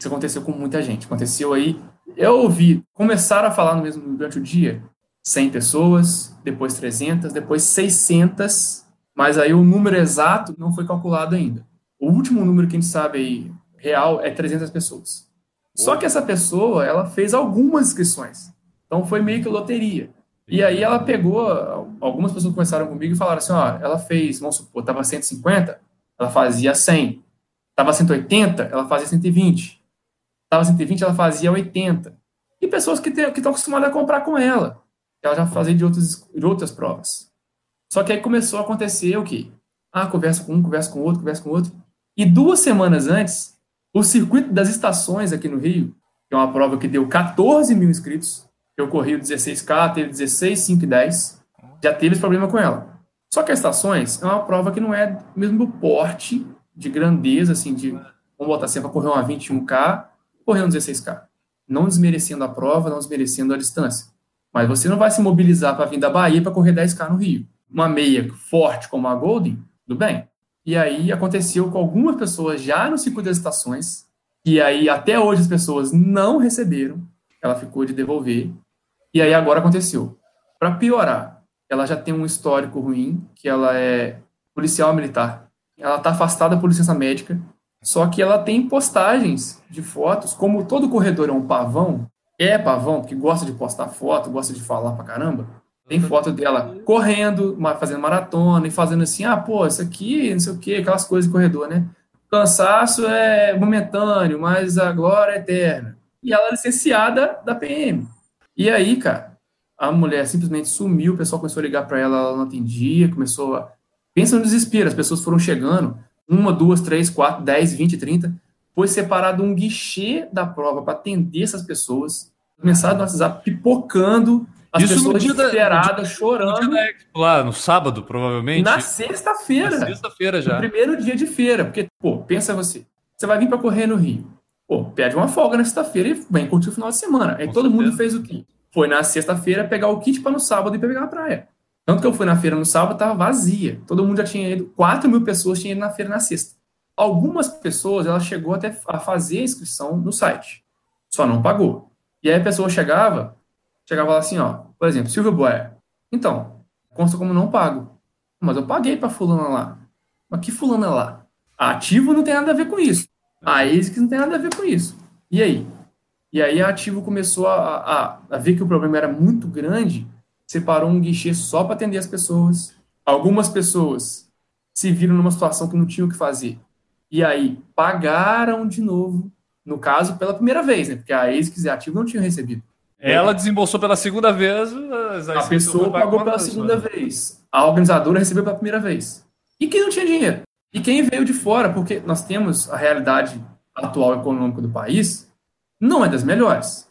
Isso aconteceu com muita gente. Aconteceu aí. Eu ouvi, começaram a falar no mesmo durante o dia, 100 pessoas, depois 300, depois 600, mas aí o número exato não foi calculado ainda. O último número que a gente sabe aí, real, é 300 pessoas. Só que essa pessoa, ela fez algumas inscrições. Então foi meio que loteria. E aí ela pegou, algumas pessoas começaram comigo e falaram assim, ó, ela fez, vamos supor, tava 150, ela fazia 100. Tava 180, ela fazia 120 estava 120, ela fazia 80. E pessoas que estão acostumadas a comprar com ela. Ela já fazia de, outros, de outras provas. Só que aí começou a acontecer o quê? Ah, conversa com um, conversa com outro, conversa com outro. E duas semanas antes, o circuito das estações aqui no Rio, que é uma prova que deu 14 mil inscritos, eu corri o 16K, teve 16, 5 e 10, já teve esse problema com ela. Só que as estações é uma prova que não é mesmo do porte, de grandeza, assim, de, vamos botar assim, para correr uma 21K, correndo 16K. Não desmerecendo a prova, não desmerecendo a distância. Mas você não vai se mobilizar para vir da Bahia para correr 10K no Rio. Uma meia forte como a Golden, tudo bem. E aí aconteceu com algumas pessoas já no circuito das estações, e aí até hoje as pessoas não receberam, ela ficou de devolver, e aí agora aconteceu. Para piorar, ela já tem um histórico ruim, que ela é policial militar. Ela está afastada por licença médica, só que ela tem postagens de fotos, como todo corredor é um pavão, é pavão, porque gosta de postar foto, gosta de falar pra caramba. Tem foto dela correndo, fazendo maratona e fazendo assim, ah, pô, isso aqui, não sei o quê, aquelas coisas de corredor, né? Cansaço é momentâneo, mas a glória é eterna. E ela é licenciada da PM. E aí, cara, a mulher simplesmente sumiu, o pessoal começou a ligar para ela, ela não atendia, começou a. Pensa no desespero, as pessoas foram chegando uma, duas, três, quatro, dez, vinte, trinta, foi separado um guichê da prova para atender essas pessoas. Mensagem no WhatsApp pipocando, as Isso pessoas no desesperadas, No dia chorando. Expo, lá no sábado, provavelmente. Na sexta-feira. Na sexta-feira No já. primeiro dia de feira. Porque, pô, pensa você. Você vai vir para correr no Rio. Pô, pede uma folga na sexta-feira e vem curtir o final de semana. Aí Com todo mundo certeza. fez o quê? Foi na sexta-feira pegar o kit para no sábado e pegar a praia. Tanto que eu fui na feira no sábado, tava vazia. Todo mundo já tinha ido. 4 mil pessoas tinham ido na feira na sexta. Algumas pessoas, ela chegou até a fazer a inscrição no site. Só não pagou. E aí a pessoa chegava, chegava lá assim, ó. Por exemplo, Silvio Boer. Então, consta como não pago. Mas eu paguei para fulana lá. Mas que fulana lá? A ativo não tem nada a ver com isso. A ASICS não tem nada a ver com isso. E aí? E aí a Ativo começou a, a, a ver que o problema era muito grande, separou um guichê só para atender as pessoas. Algumas pessoas se viram numa situação que não tinham o que fazer. E aí pagaram de novo, no caso, pela primeira vez, né? Porque a ASICS e a Ativo não tinham recebido. Ela desembolsou pela segunda vez. as- A pessoa pagou pela uma segunda vez. vez. A organizadora recebeu pela primeira vez. E quem não tinha dinheiro? E quem veio de fora? Porque nós temos a realidade atual econômica do país, não é das melhores.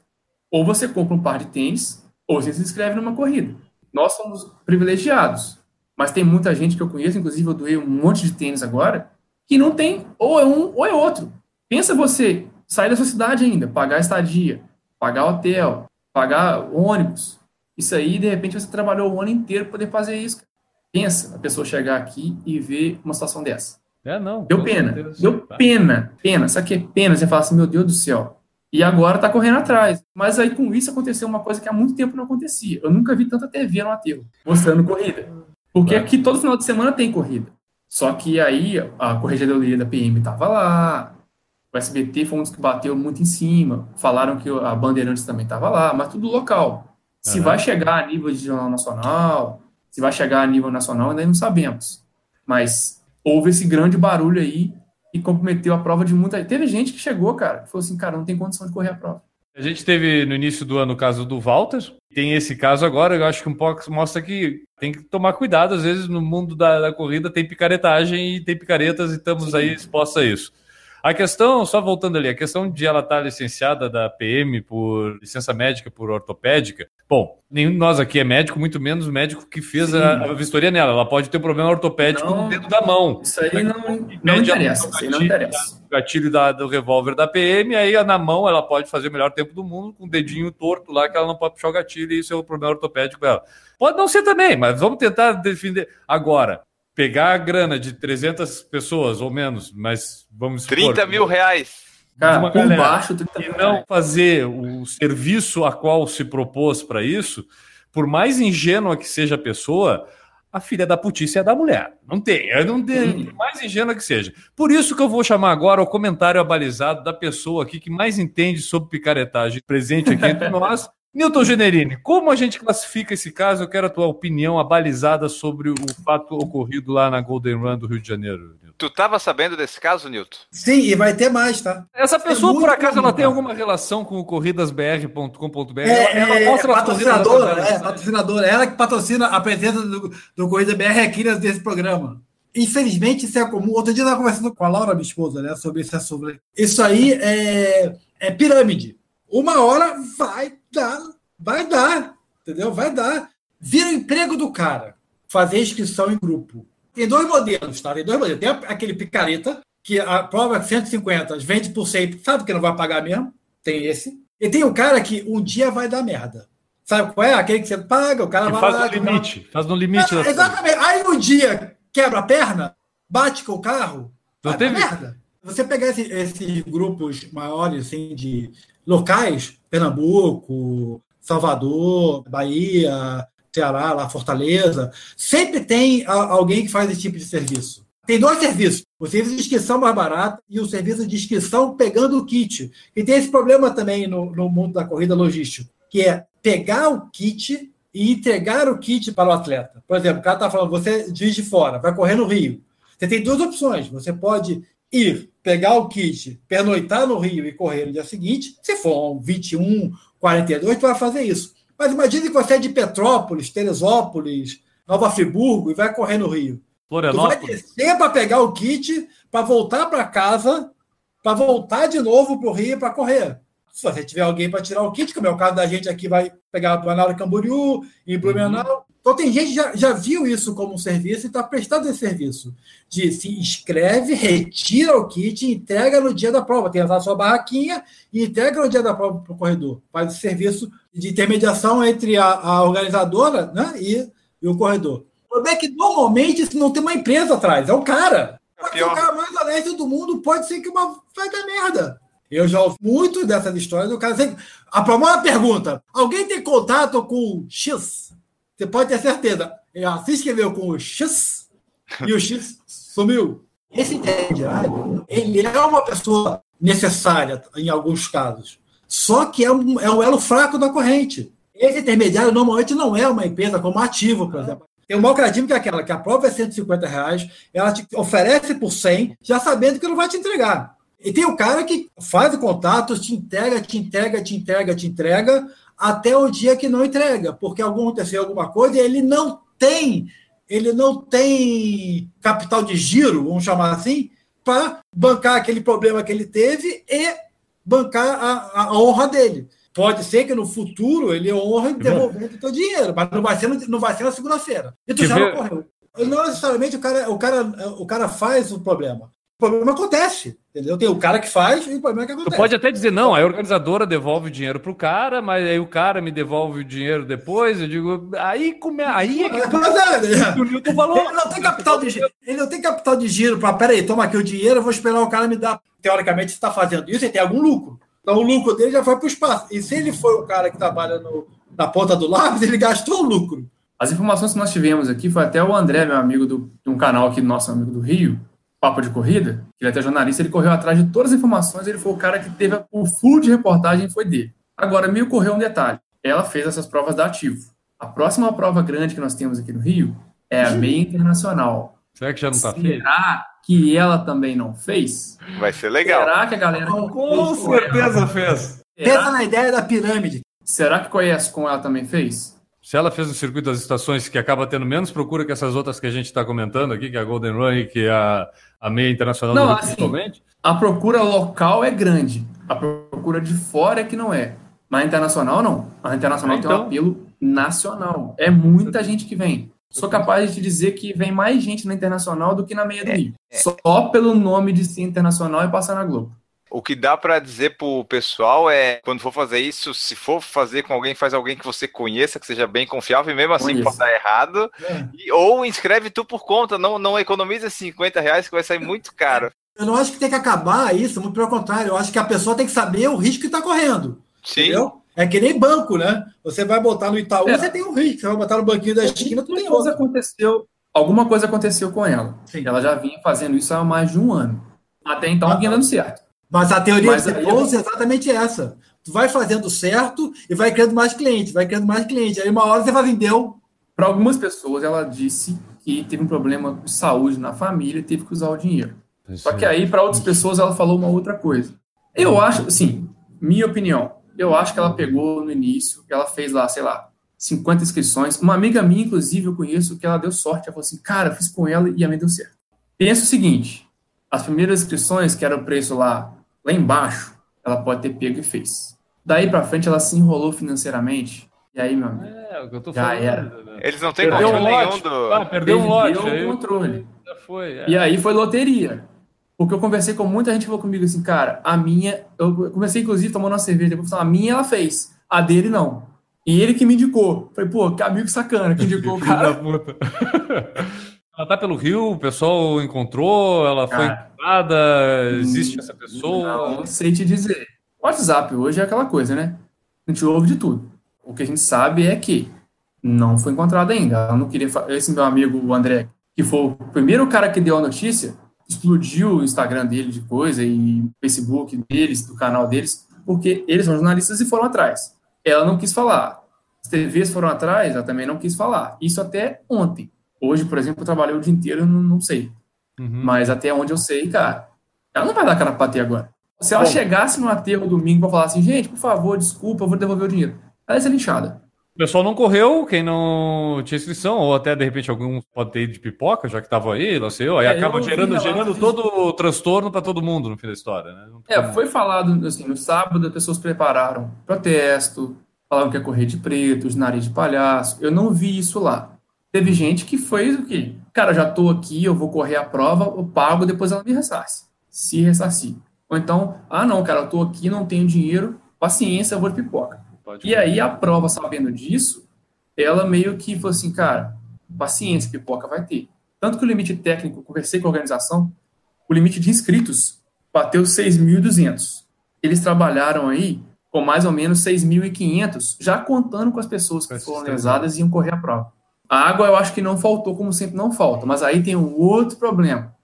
Ou você compra um par de tênis, ou você se inscreve numa corrida. Nós somos privilegiados. Mas tem muita gente que eu conheço, inclusive eu doei um monte de tênis agora, que não tem, ou é um ou é outro. Pensa você sair da sua cidade ainda, pagar estadia, pagar hotel, pagar ônibus. Isso aí, de repente, você trabalhou o ano inteiro para poder fazer isso. Pensa a pessoa chegar aqui e ver uma situação dessa. É, não. Deu pena. Deu Tá. pena. Pena. Sabe o que é pena? Você fala assim, meu Deus do céu. E agora está correndo atrás. Mas aí com isso aconteceu uma coisa que há muito tempo não acontecia. Eu nunca vi tanta TV no aterro mostrando corrida. Porque aqui todo final de semana tem corrida. Só que aí a corregedoria da PM estava lá, o SBT foi um dos que bateu muito em cima, falaram que a Bandeirantes também estava lá, mas tudo local. Se uhum. vai chegar a nível de jornal nacional, se vai chegar a nível nacional, ainda não sabemos. Mas houve esse grande barulho aí e comprometeu a prova de muita. Teve gente que chegou, cara, que falou assim, cara, não tem condição de correr a prova. A gente teve no início do ano o caso do Walter, tem esse caso agora, eu acho que um pouco mostra que tem que tomar cuidado, às vezes no mundo da, da corrida tem picaretagem e tem picaretas e estamos Sim. aí expostos a isso. A questão, só voltando ali, a questão de ela estar licenciada da PM por licença médica, por ortopédica, bom, nenhum de nós aqui é médico, muito menos o médico que fez a, a, vistoria nela. Ela pode ter um problema ortopédico não, no dedo da mão. Isso aí não, não interessa, isso aí não interessa. O gatilho da, do revólver da PM, aí na mão ela pode fazer o melhor tempo do mundo com o dedinho torto lá, que ela não pode puxar o gatilho e isso é o problema ortopédico dela. Pode não ser também, mas vamos tentar defender. Agora, pegar a grana de 300 pessoas ou menos, mas vamos supor, 30 mil reais. Cara, uma galera, baixo, e não fazer o serviço a qual se propôs para isso, por mais ingênua que seja a pessoa, a filha da putice é da mulher. Não tem, é não tem, por mais ingênua que seja. Por isso que eu vou chamar agora o comentário abalizado da pessoa aqui que mais entende sobre picaretagem presente aqui entre nós, Newton Generini, como a gente classifica esse caso? Eu quero a tua opinião abalizada sobre o fato ocorrido lá na Golden Run do Rio de Janeiro. Newton. Tu estava sabendo desse caso, Newton? Sim, e vai ter mais, tá? Essa pessoa, é por acaso, ela tem alguma relação com o corridasbr.com.br? É, ela, ela é, é patrocinadora, é, patrocinadora. Ela que patrocina a presença do, do Corrida BR aqui nesse programa. Infelizmente, isso é comum. Outro dia eu estava conversando com a Laura, minha esposa, né, sobre esse assunto. Isso aí é, é pirâmide. Uma hora vai dar, vai dar, entendeu? Vai dar. Vira o emprego do cara, fazer inscrição em grupo. Tem dois modelos, tá? Tem dois modelos. Tem aquele picareta, que a prova é 150, vende por 100, sabe que não vai pagar mesmo? Tem esse. E tem o cara que um dia vai dar merda. Sabe qual é? Aquele que você paga, o cara vai faz lá. No limite, faz no limite. Ah, exatamente. Aí um dia quebra a perna, bate com o carro, vai teve... merda. Você pegar esse, esses grupos maiores, assim, de locais, Pernambuco, Salvador, Bahia, Ceará, lá, Fortaleza, sempre tem alguém que faz esse tipo de serviço. Tem dois serviços: o serviço de inscrição mais barato e o serviço de inscrição pegando o kit. E tem esse problema também no, no mundo da corrida logística, que é pegar o kit e entregar o kit para o atleta. Por exemplo, o cara está falando, você diz de fora, vai correr no Rio. Você tem duas opções. Você pode ir, pegar o kit, pernoitar no Rio e correr no dia seguinte, se for um 21, 42, tu vai fazer isso. Mas imagine que você é de Petrópolis, Teresópolis, Nova Friburgo e vai correr no Rio. Florianópolis. Tu vai descer para pegar o kit, para voltar para casa, para voltar de novo para o Rio para correr. Se você tiver alguém para tirar o kit, como é o caso da gente aqui, vai pegar o Planalto Camboriú, em Blumenau, então, tem gente que já, já viu isso como um serviço e está prestando esse serviço. De se inscreve, retira o kit, entrega no dia da prova. Tem a sua barraquinha e entrega no dia da prova para o corredor. Faz o serviço de intermediação entre a, a organizadora né, e, e, o corredor. O problema é que normalmente isso não tem uma empresa atrás, é o cara. Pode ser o cara mais honesto do mundo, pode ser que uma vai dar merda. Eu já ouvi muito dessas histórias do cara. Sempre... A primeira pergunta: alguém tem contato com X? Você pode ter certeza. Ela se inscreveu com o X e o X sumiu. Esse intermediário, ele é uma pessoa necessária em alguns casos. Só que é um, é um elo fraco da corrente. Esse intermediário normalmente não é uma empresa como ativo, por exemplo. Tem uma Malcradimo que é aquela que a prova é 150 reais, ela te oferece por 100, já sabendo que não vai te entregar. E tem o cara que faz o contato, te entrega, te entrega, te entrega, te entrega, até o dia que não entrega, porque aconteceu alguma coisa e ele não tem, ele não tem capital de giro, vamos chamar assim, para bancar aquele problema que ele teve e bancar a, a, honra dele. Pode ser que no futuro ele honre devolvendo o seu dinheiro, mas não vai ser, não vai ser na segunda-feira. E tu já não correu. Não necessariamente o cara, o, cara, o cara faz o problema problema acontece. Entendeu? Tem o cara que faz e o problema é que acontece. Tu pode até dizer, não, a organizadora devolve o dinheiro pro cara, mas aí o cara me devolve o dinheiro depois. Eu digo, aí come... aí é que. Mas é, o Newton falou. Ele não tem capital de giro. Ele não tem capital de giro para, peraí, toma aqui o dinheiro, eu vou esperar o cara me dar. Teoricamente, você está fazendo isso e tem algum lucro. Então o lucro dele já foi para o espaço. E se ele foi o cara que trabalha no, na ponta do lápis, ele gastou o lucro. As informações que nós tivemos aqui foi até o André, meu amigo do, de um canal aqui, nosso amigo do Rio, Papo de Corrida, que ele é até jornalista, ele correu atrás de todas as informações, ele foi o cara que teve o full de reportagem foi dele. Agora, me ocorreu um detalhe. Ela fez essas provas da Ativo. A próxima prova grande que nós temos aqui no Rio é a meia internacional. Será que já não está feito? Será que ela também não fez? Vai ser legal. Será que a galera. Com certeza fez. Pensa Será, na ideia da pirâmide. será que conhece com ela também fez? Se ela fez o circuito das estações que acaba tendo menos procura que essas outras que a gente está comentando aqui, que é a Golden Run e que é a, a meia internacional Não, assim, principalmente. A procura local é grande. A procura de fora é que não é. Mas a internacional não. A internacional Ah, tem um então. apelo nacional. É muita gente que vem. Sou capaz de te dizer que vem mais gente na internacional do que na meia do Rio. Só pelo nome de ser internacional e passar na Globo. O que dá pra dizer pro pessoal é, quando for fazer isso, se for fazer com alguém, faz alguém que você conheça, que seja bem confiável, e mesmo assim pode dar errado. É. E- ou inscreve tu por conta, não, não economiza 50 reais que vai sair muito caro. Eu não acho que tem que acabar isso, muito pelo contrário. Eu acho que a pessoa tem que saber o risco que está correndo. Sim. Entendeu? É que nem banco, né? Você vai botar no Itaú, É. você tem um risco. Você vai botar no banquinho da esquina, tu Alguma tem coisa outro. aconteceu, alguma coisa aconteceu com ela. Sim. Ela já vinha fazendo isso há mais de um ano. Até então Ah, vinha dando certo. Mas a teoria Mas de bolsa é exatamente essa. Tu vai fazendo certo e vai criando mais clientes, vai criando mais clientes. Aí uma hora você fala assim, deu. Para algumas pessoas, ela disse que teve um problema de saúde na família e teve que usar o dinheiro. Só que aí, para outras pessoas, ela falou uma outra coisa. Eu acho, assim, minha opinião, eu acho que ela pegou no início, que ela fez lá, sei lá, 50 inscrições. Uma amiga minha, inclusive, eu conheço, que ela deu sorte. Ela falou assim, cara, eu fiz com ela e a minha deu certo. Pensa o seguinte, as primeiras inscrições, que era o preço lá, lá embaixo, ela pode ter pego e fez. Daí para frente, ela se enrolou financeiramente. E aí, meu amigo, É, o que eu tô Já falando. era. né? Eles não têm Perdeu um controle nenhum lote. do. Ah, perdeu um lote. perdeu Aí o controle. já foi. é. E aí foi loteria. Porque eu conversei com muita gente que falou comigo assim, cara, a minha. Eu comecei, inclusive, tomando uma cerveja, depois falei, a minha ela fez, a dele não. E ele que me indicou. Falei, pô, que amigo sacana que indicou o cara. ela tá pelo Rio, o pessoal encontrou, ela foi Cara, encontrada, existe essa pessoa. Não sei te dizer. O WhatsApp hoje é aquela coisa, né? A gente ouve de tudo. O que a gente sabe é que não foi encontrado ainda. Ela não queria. Esse meu amigo, o André, que foi o primeiro cara que deu a notícia, explodiu o Instagram dele de coisa e o Facebook deles, do canal deles, porque eles são jornalistas e foram atrás. Ela não quis falar. As TVs foram atrás, ela também não quis falar. Isso até ontem. Hoje, por exemplo, eu trabalhei o dia inteiro, eu não, não sei. Uhum. Mas até onde eu sei, cara, ela não vai dar cara pra bater agora. Se ela Bom. chegasse no aterro domingo pra falar assim, gente, por favor, desculpa, eu vou devolver o dinheiro. Ela ia ser linchada. O pessoal não correu, quem não tinha inscrição, ou até de repente algum pode ter ido de pipoca, já que tava aí, não sei aí É, acaba gerando, gerando de- todo o transtorno para todo mundo no fim da história, né? É, como- foi falado, assim, no sábado as pessoas prepararam protesto, falavam que ia correr de preto, de nariz de palhaço. Eu não vi isso lá. Teve gente que foi o quê? Cara, já tô aqui, eu vou correr a prova, eu pago, depois ela me ressarce. Se ressarcir. Ou então, ah não, cara, eu tô aqui, não tenho dinheiro, paciência, eu vou de pipoca. Pode- E aí a prova, sabendo disso, ela meio que falou assim, cara, paciência, pipoca vai ter. Tanto que o limite técnico, conversei com a organização, o limite de inscritos bateu 6.200. Eles trabalharam aí com mais ou menos 6.500, já contando com as pessoas que foram lesadas e iam correr a prova. A água eu acho que não faltou, como sempre não falta, mas aí tem um outro problema.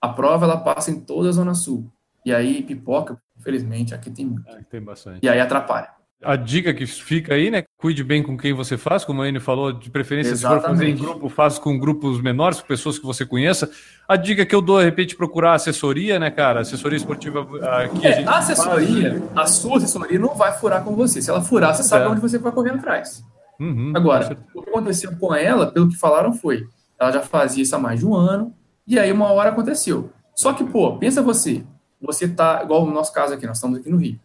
A prova ela passa em toda a Zona Sul. E aí pipoca, infelizmente, aqui tem muito. É, tem bastante. E aí atrapalha. A dica que fica aí, né? Cuide bem com quem você faz, como a Anne falou, de preferência, se for fazer em Exatamente. grupo, faz com grupos menores, com pessoas que você conheça. A dica que eu dou, de repente, procurar assessoria, né, cara? Assessoria esportiva aqui. a É, gente a assessoria, a sua assessoria não vai furar com você. Se ela furar, você sabe É. onde você vai correr atrás. Uhum, Agora, o que aconteceu com ela, pelo que falaram, foi ela já fazia isso há mais de um ano, e aí uma hora aconteceu. Só que, pô, pensa você, você tá, igual no nosso caso aqui, nós estamos aqui no Rio.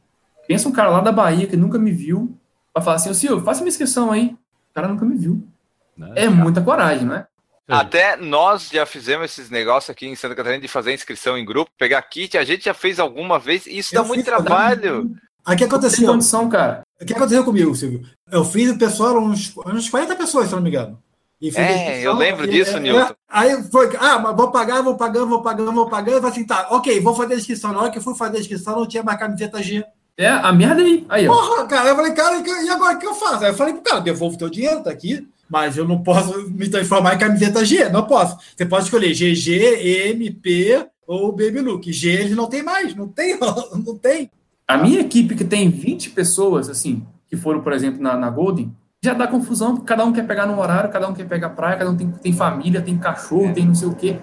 Pensa um cara lá da Bahia que nunca me viu, vai falar assim, ô Silvio, faça uma inscrição aí. O cara nunca me viu. Né? É muita coragem, não é? Até nós já fizemos esses negócios aqui em Santa Catarina de fazer inscrição em grupo, pegar kit, a gente já fez alguma vez, e isso Eu dá muito trabalho. O que Tem aconteceu? condição, cara. O que aconteceu comigo, Silvio? Eu fiz o pessoal, uns, uns 40 pessoas, se não me engano. E fiz É, eu lembro e- disso, é, Nilton. Aí foi, ah, mas vou pagar, vou pagando, vou pagando, vou pagando. Eu falei assim, tá, ok, vou fazer a inscrição. Na hora que eu fui fazer a inscrição, não tinha mais camiseta G. É, a merda aí. Aí, ó. Porra, cara, eu falei, cara, e agora o que eu faço? Aí eu falei pro cara, devolvo teu dinheiro, tá aqui. Mas eu não posso me transformar em camiseta G, não posso. Você pode escolher GG, MP ou Baby Look. G ele não tem mais, não tem, não tem. A minha equipe, que tem 20 pessoas, assim, que foram, por exemplo, na, na Golden, já dá confusão, porque cada um quer pegar no horário, cada um quer pegar praia, cada um tem, tem família, tem cachorro, tem não sei o quê.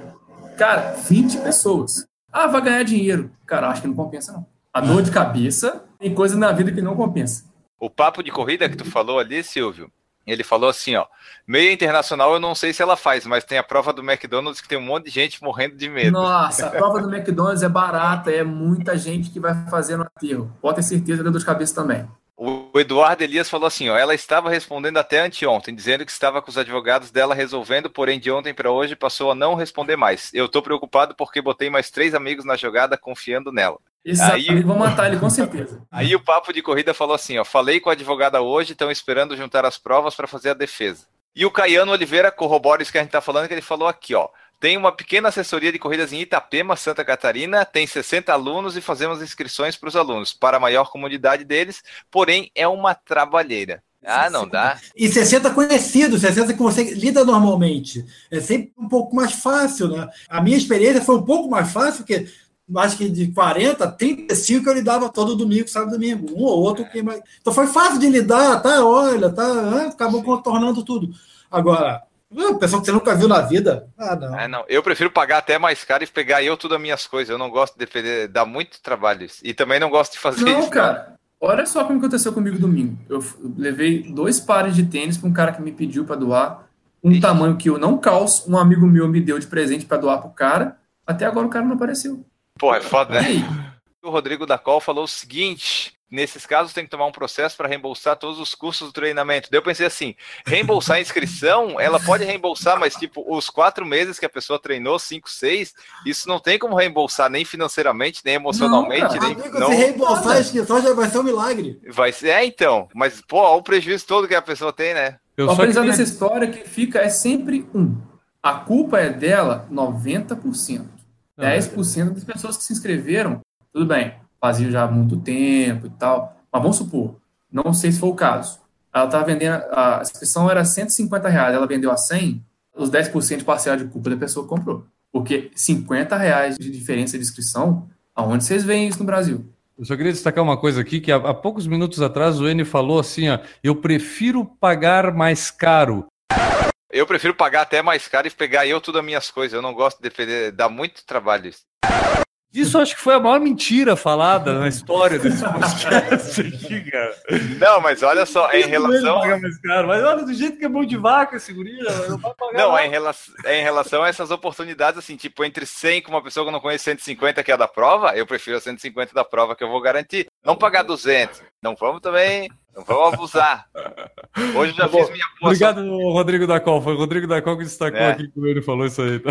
Cara, 20 pessoas. Ah, vai ganhar dinheiro. Cara, acho que não compensa, não. A dor de cabeça tem coisa na vida que não compensa. O papo de corrida que tu falou ali, Silvio, ele falou assim, ó, meia internacional eu não sei se ela faz, mas tem a prova do McDonald's que tem um monte de gente morrendo de medo. Nossa, a prova do McDonald's é barata, é muita gente que vai fazer no aterro. Pode ter certeza da dor de cabeça também. O Eduardo Elias falou assim, ó, ela estava respondendo até anteontem, dizendo que estava com os advogados dela resolvendo, porém de ontem para hoje passou a não responder mais. Eu tô preocupado porque botei mais três amigos na jogada confiando nela. Exato, aí, vou matar ele com certeza. Aí o papo de corrida falou assim, ó, falei com a advogada hoje, estão esperando juntar as provas para fazer a defesa. E o Caiano Oliveira corrobora isso que a gente tá falando, que ele falou aqui, ó, tem uma pequena assessoria de corridas em Itapema, Santa Catarina, tem 60 alunos e fazemos inscrições para os alunos, para a maior comunidade deles, porém é uma trabalheira. Ah, não dá. E 60 conhecidos, 60 que você lida normalmente. É sempre um pouco mais fácil, né? A minha experiência foi um pouco mais fácil, porque acho que de 40, 35 eu lidava todo domingo, sábado domingo. Um ou outro. Que... Então foi fácil de lidar, tá? Olha, tá? Acabou contornando tudo. Agora, pessoa que você nunca viu na vida. Ah, não. É, não. Eu prefiro pagar até mais caro e pegar eu tudo as minhas coisas. Eu não gosto de defender, dá muito trabalho isso. E também não gosto de fazer não, isso. Não, cara. Olha só como aconteceu comigo domingo. Eu levei dois pares de tênis para um cara que me pediu para doar. Um Ixi. tamanho que eu não calço. Um amigo meu me deu de presente para doar pro cara. Até agora o cara não apareceu. Pô, é foda, né? O Rodrigo da Col falou o seguinte: nesses casos tem que tomar um processo para reembolsar todos os custos do treinamento. Daí eu pensei assim, reembolsar a inscrição, ela pode reembolsar, mas tipo, os quatro meses que a pessoa treinou, cinco, seis, isso não tem como reembolsar nem financeiramente, nem emocionalmente. Não, nem, amigo, não, se reembolsar a inscrição já vai ser um milagre. Vai ser, é então, mas pô, olha o prejuízo todo que a pessoa tem, né? Eu o aprendizado dessa história que fica é sempre um. A culpa é dela 90%. 10% das pessoas que se inscreveram, tudo bem, fazia já há muito tempo e tal. Mas vamos supor, não sei se foi o caso. Ela estava vendendo, a inscrição era 150 reais, ela vendeu a 100, os 10% de parcial de culpa da pessoa que comprou. Porque 50 reais de diferença de inscrição, aonde vocês veem isso no Brasil? Eu só queria destacar uma coisa aqui, que há, há poucos minutos atrás o N falou assim, ó, eu prefiro pagar mais caro. Eu prefiro pagar até mais caro e pegar eu tudo as minhas coisas. Eu não gosto de defender, dá muito trabalho isso. Isso acho que foi a maior mentira falada na história desse podcast aqui, cara. Não, mas olha só, é em relação. Caro, mas olha, do jeito que é bom de vaca esse guri, não vai pagar. Não, é em, relação, é em relação a essas oportunidades, assim, tipo, entre 100 com uma pessoa que eu não conheço 150 que é da prova, eu prefiro a 150 da prova que eu vou garantir. Não pagar 200. Não vamos também. Não vamos abusar. Hoje eu já tá fiz minha aposta. Obrigado, Rodrigo da Col. Foi o Rodrigo da Col que destacou é. aqui que ele falou isso aí. Tá?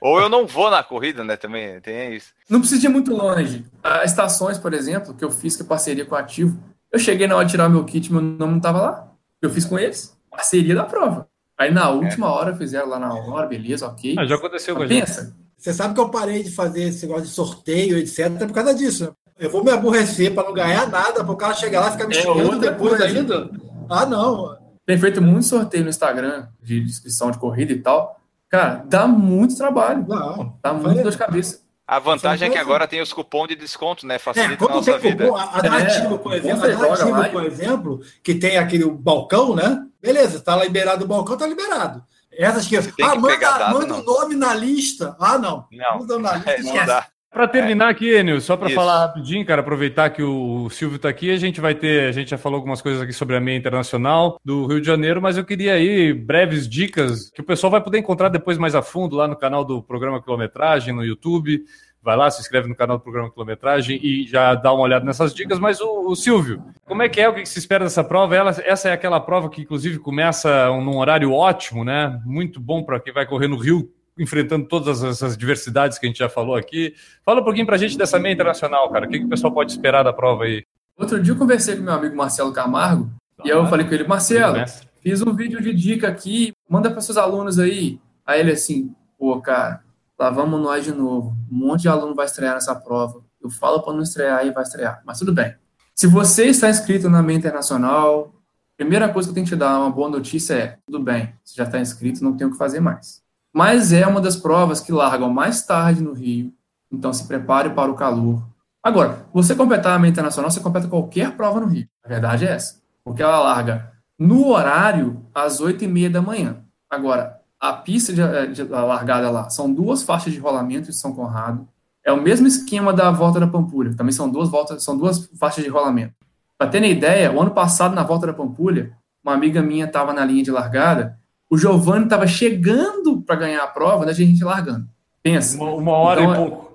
Ou eu não vou na corrida, né? Também tem isso. Não precisa ir muito longe. As estações, por exemplo, que eu fiz que é parceria com o Ativo, eu cheguei na hora de tirar meu kit, meu nome não estava lá. Eu fiz com eles. Parceria da prova. Aí na última é. hora fizeram lá na hora, beleza, ok. Ah, já aconteceu com a gente. Pensa. Você sabe que eu parei de fazer esse negócio de sorteio, etc., por causa disso. Eu vou me aborrecer para não ganhar nada, para o cara chegar lá e ficar me xingando é depois ainda. Ah, não. Tem feito muito sorteio no Instagram de inscrição de corrida e tal. Cara, dá muito trabalho. Não, dá muito dor de cabeça. A vantagem é que agora tem os cupons de desconto, né? Facilita é, a nossa vida. Cupom, a, Nativo, por exemplo, a Nativo, por exemplo, que tem aquele balcão, né? Beleza, tá liberado o balcão, tá liberado. Essas que. Ah, manda, manda o nome na lista. Ah, não. Não. Manda na lista. É, não dá. Para terminar aqui, Enio, só para falar rapidinho, cara, aproveitar que o Silvio está aqui, a gente vai ter, a gente já falou algumas coisas aqui sobre a meia internacional do Rio de Janeiro, mas eu queria aí breves dicas que o pessoal vai poder encontrar depois mais a fundo lá no canal do programa Quilometragem no YouTube. Vai lá, se inscreve no canal do programa Quilometragem e já dá uma olhada nessas dicas. Mas o, o Silvio, como é que é? O que se espera dessa prova? Ela, essa é aquela prova que, inclusive, começa num horário ótimo, né? Muito bom para quem vai correr no Rio enfrentando todas essas diversidades que a gente já falou aqui. Fala um pouquinho para a gente dessa meia internacional, cara. O que, que o pessoal pode esperar da prova aí? Outro dia eu conversei com meu amigo Marcelo Camargo ah, e eu falei com ele, Marcelo, fiz um vídeo de dica aqui, manda para seus alunos aí. Aí ele assim, pô, cara, lá vamos nós de novo. Um monte de aluno vai estrear nessa prova. Eu falo para não estrear e vai estrear. Mas tudo bem. Se você está inscrito na Meia Internacional, primeira coisa que eu tenho que te dar uma boa notícia é: tudo bem, você já está inscrito, não tem o que fazer mais. Mas é uma das provas que largam mais tarde no Rio, então se prepare para o calor. Agora, você completar a Meia Internacional, você completa qualquer prova no Rio. A verdade é essa. Porque ela larga no horário às 8 e meia da manhã. Agora, a pista de, eh, de, largada lá são duas faixas de rolamento de São Conrado. É o mesmo esquema da volta da Pampulha. Também são duas voltas, são duas faixas de rolamento. Para ter ideia, o ano passado na volta da Pampulha, uma amiga minha estava na linha de largada, o Giovanni estava chegando para ganhar a prova, né, a gente largando. Pensa. Uma, uma hora então, e pouco.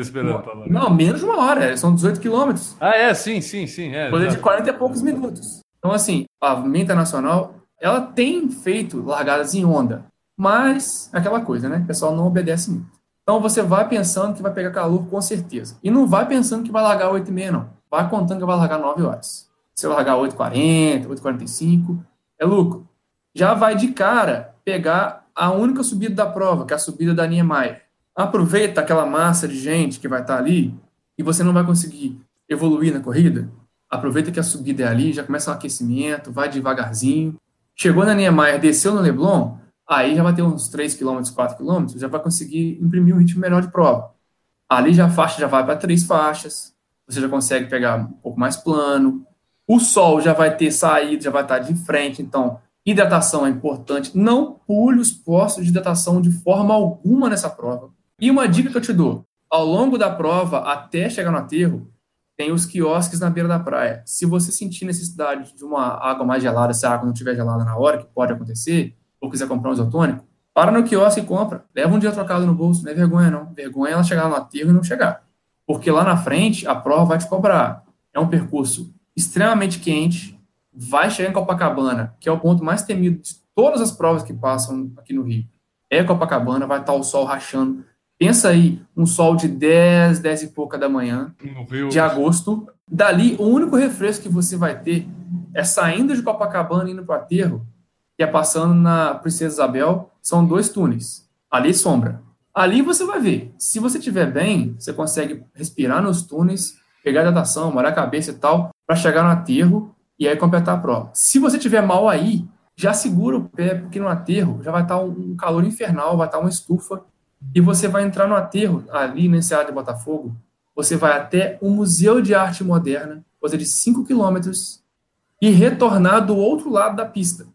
Esperando, não, menos de uma hora, são 18 quilômetros. Ah, é, sim, sim, sim. É, Coisa de 40 e poucos minutos. Então, assim, a Menta Nacional, ela tem feito largadas em onda, mas aquela coisa, né? O pessoal não obedece muito. Então você vai pensando que vai pegar calor com certeza. E não vai pensando que vai largar 8 e meia, não. Vai contando que vai largar 9 horas. Se largar 8h40, 8h45, é lucro. Já vai de cara pegar a única subida da prova, que é a subida da Niemeyer. Aproveita aquela massa de gente que vai estar ali e você não vai conseguir evoluir na corrida. Aproveita que a subida é ali, já começa o aquecimento, vai devagarzinho. Chegou na Niemeyer, desceu no Leblon, aí já vai ter uns 3 km, 4 km, já vai conseguir imprimir um ritmo melhor de prova. Ali já a faixa já vai para três faixas, você já consegue pegar um pouco mais plano. O sol já vai ter saído, já vai estar de frente, então hidratação é importante. Não pule os postos de hidratação de forma alguma nessa prova. E uma dica que eu te dou: ao longo da prova, até chegar no aterro, tem os quiosques na beira da praia. Se você sentir necessidade de uma água mais gelada, se a água não estiver gelada na hora, que pode acontecer, ou quiser comprar um isotônico, para no quiosque e compra. Leva um dia trocado no bolso, não é vergonha não. Vergonha é ela chegar no aterro e não chegar. Porque lá na frente, a prova vai te cobrar. É um percurso extremamente quente, vai chegar em Copacabana, que é o ponto mais temido de todas as provas que passam aqui no Rio. É Copacabana, vai estar o sol rachando. Pensa aí, um sol de 10, 10 e pouca da manhã, de agosto. Dali, o único refresco que você vai ter é saindo de Copacabana e indo para o aterro, que é passando na Princesa Isabel, são dois túneis. Ali sombra. Ali você vai ver. Se você estiver bem, você consegue respirar nos túneis, pegar hidratação, molhar a cabeça e tal, para chegar no aterro e aí completar a prova. Se você estiver mal aí, já segura o pé, porque no aterro já vai estar um calor infernal, vai estar uma estufa, e você vai entrar no aterro, ali nesse área de Botafogo, você vai até o Museu de Arte Moderna, coisa de 5 quilômetros, e retornar do outro lado da pista.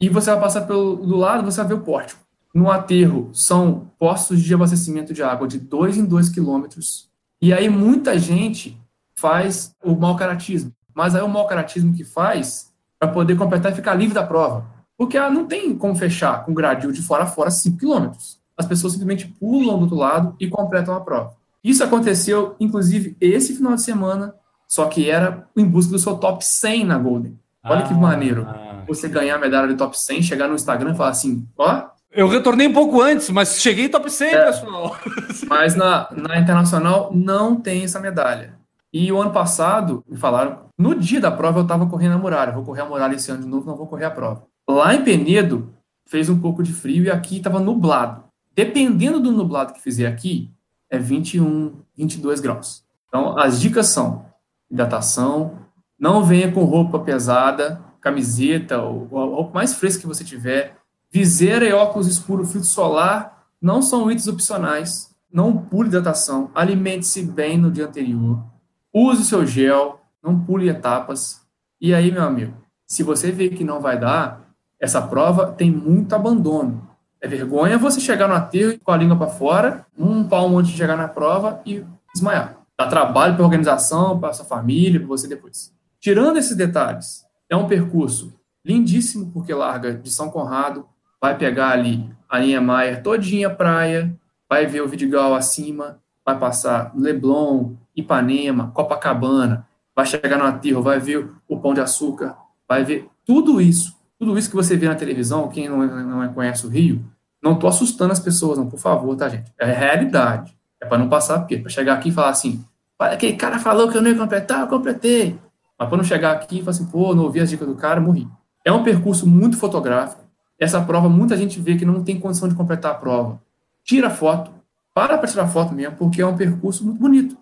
E você vai passar pelo do lado, você vai ver o pórtico. No aterro são postos de abastecimento de água de 2 em 2 quilômetros. E aí muita gente faz o mau caratismo. Mas aí o mau caratismo que faz para poder completar e ficar livre da prova. Porque ela não tem como fechar com gradil de fora a fora 5 quilômetros. As pessoas simplesmente pulam do outro lado e completam a prova. Isso aconteceu, inclusive, esse final de semana, só que era em busca do seu top 100 na Golden. Olha ah, que maneiro. Você ganhar a medalha de top 100, chegar no Instagram e falar assim: ó. Eu retornei um pouco antes, mas cheguei top 100, é, pessoal. Mas na, na internacional não tem essa medalha. E o ano passado, me falaram, no dia da prova eu estava correndo a muralha. Vou correr a muralha esse ano de novo, não vou correr a prova. Lá em Penedo, fez um pouco de frio e aqui estava nublado. Dependendo do nublado que fizer aqui, é 21, 22 graus. Então, as dicas são hidratação, não venha com roupa pesada, camiseta ou, a roupa mais fresca que você tiver, viseira e óculos escuros, filtro solar, não são itens opcionais, não pule hidratação, alimente-se bem no dia anterior, use seu gel, não pule etapas. E aí, meu amigo, se você vê que não vai dar, essa prova tem muito abandono. É vergonha você chegar no aterro com a língua para fora, um palmo antes de chegar na prova e desmaiar. Dá trabalho para a organização, para sua família, para você depois. Tirando esses detalhes, é um percurso lindíssimo, porque larga de São Conrado, vai pegar ali a linha Maier todinha praia, vai ver o Vidigal acima, vai passar Leblon, Ipanema, Copacabana, vai chegar no aterro, vai ver o Pão de Açúcar, vai ver tudo isso, tudo isso que você vê na televisão, quem não, não conhece o Rio, não estou assustando as pessoas, não, por favor, tá, gente? É realidade. É para não passar, porque para chegar aqui e falar assim, aquele cara falou que eu não ia completar, eu completei. Mas para não chegar aqui e falar assim, pô, não ouvi as dicas do cara, morri. É um percurso muito fotográfico. Essa prova, muita gente vê que não tem condição de completar a prova. Tira foto, para para tirar foto mesmo, porque é um percurso muito bonito.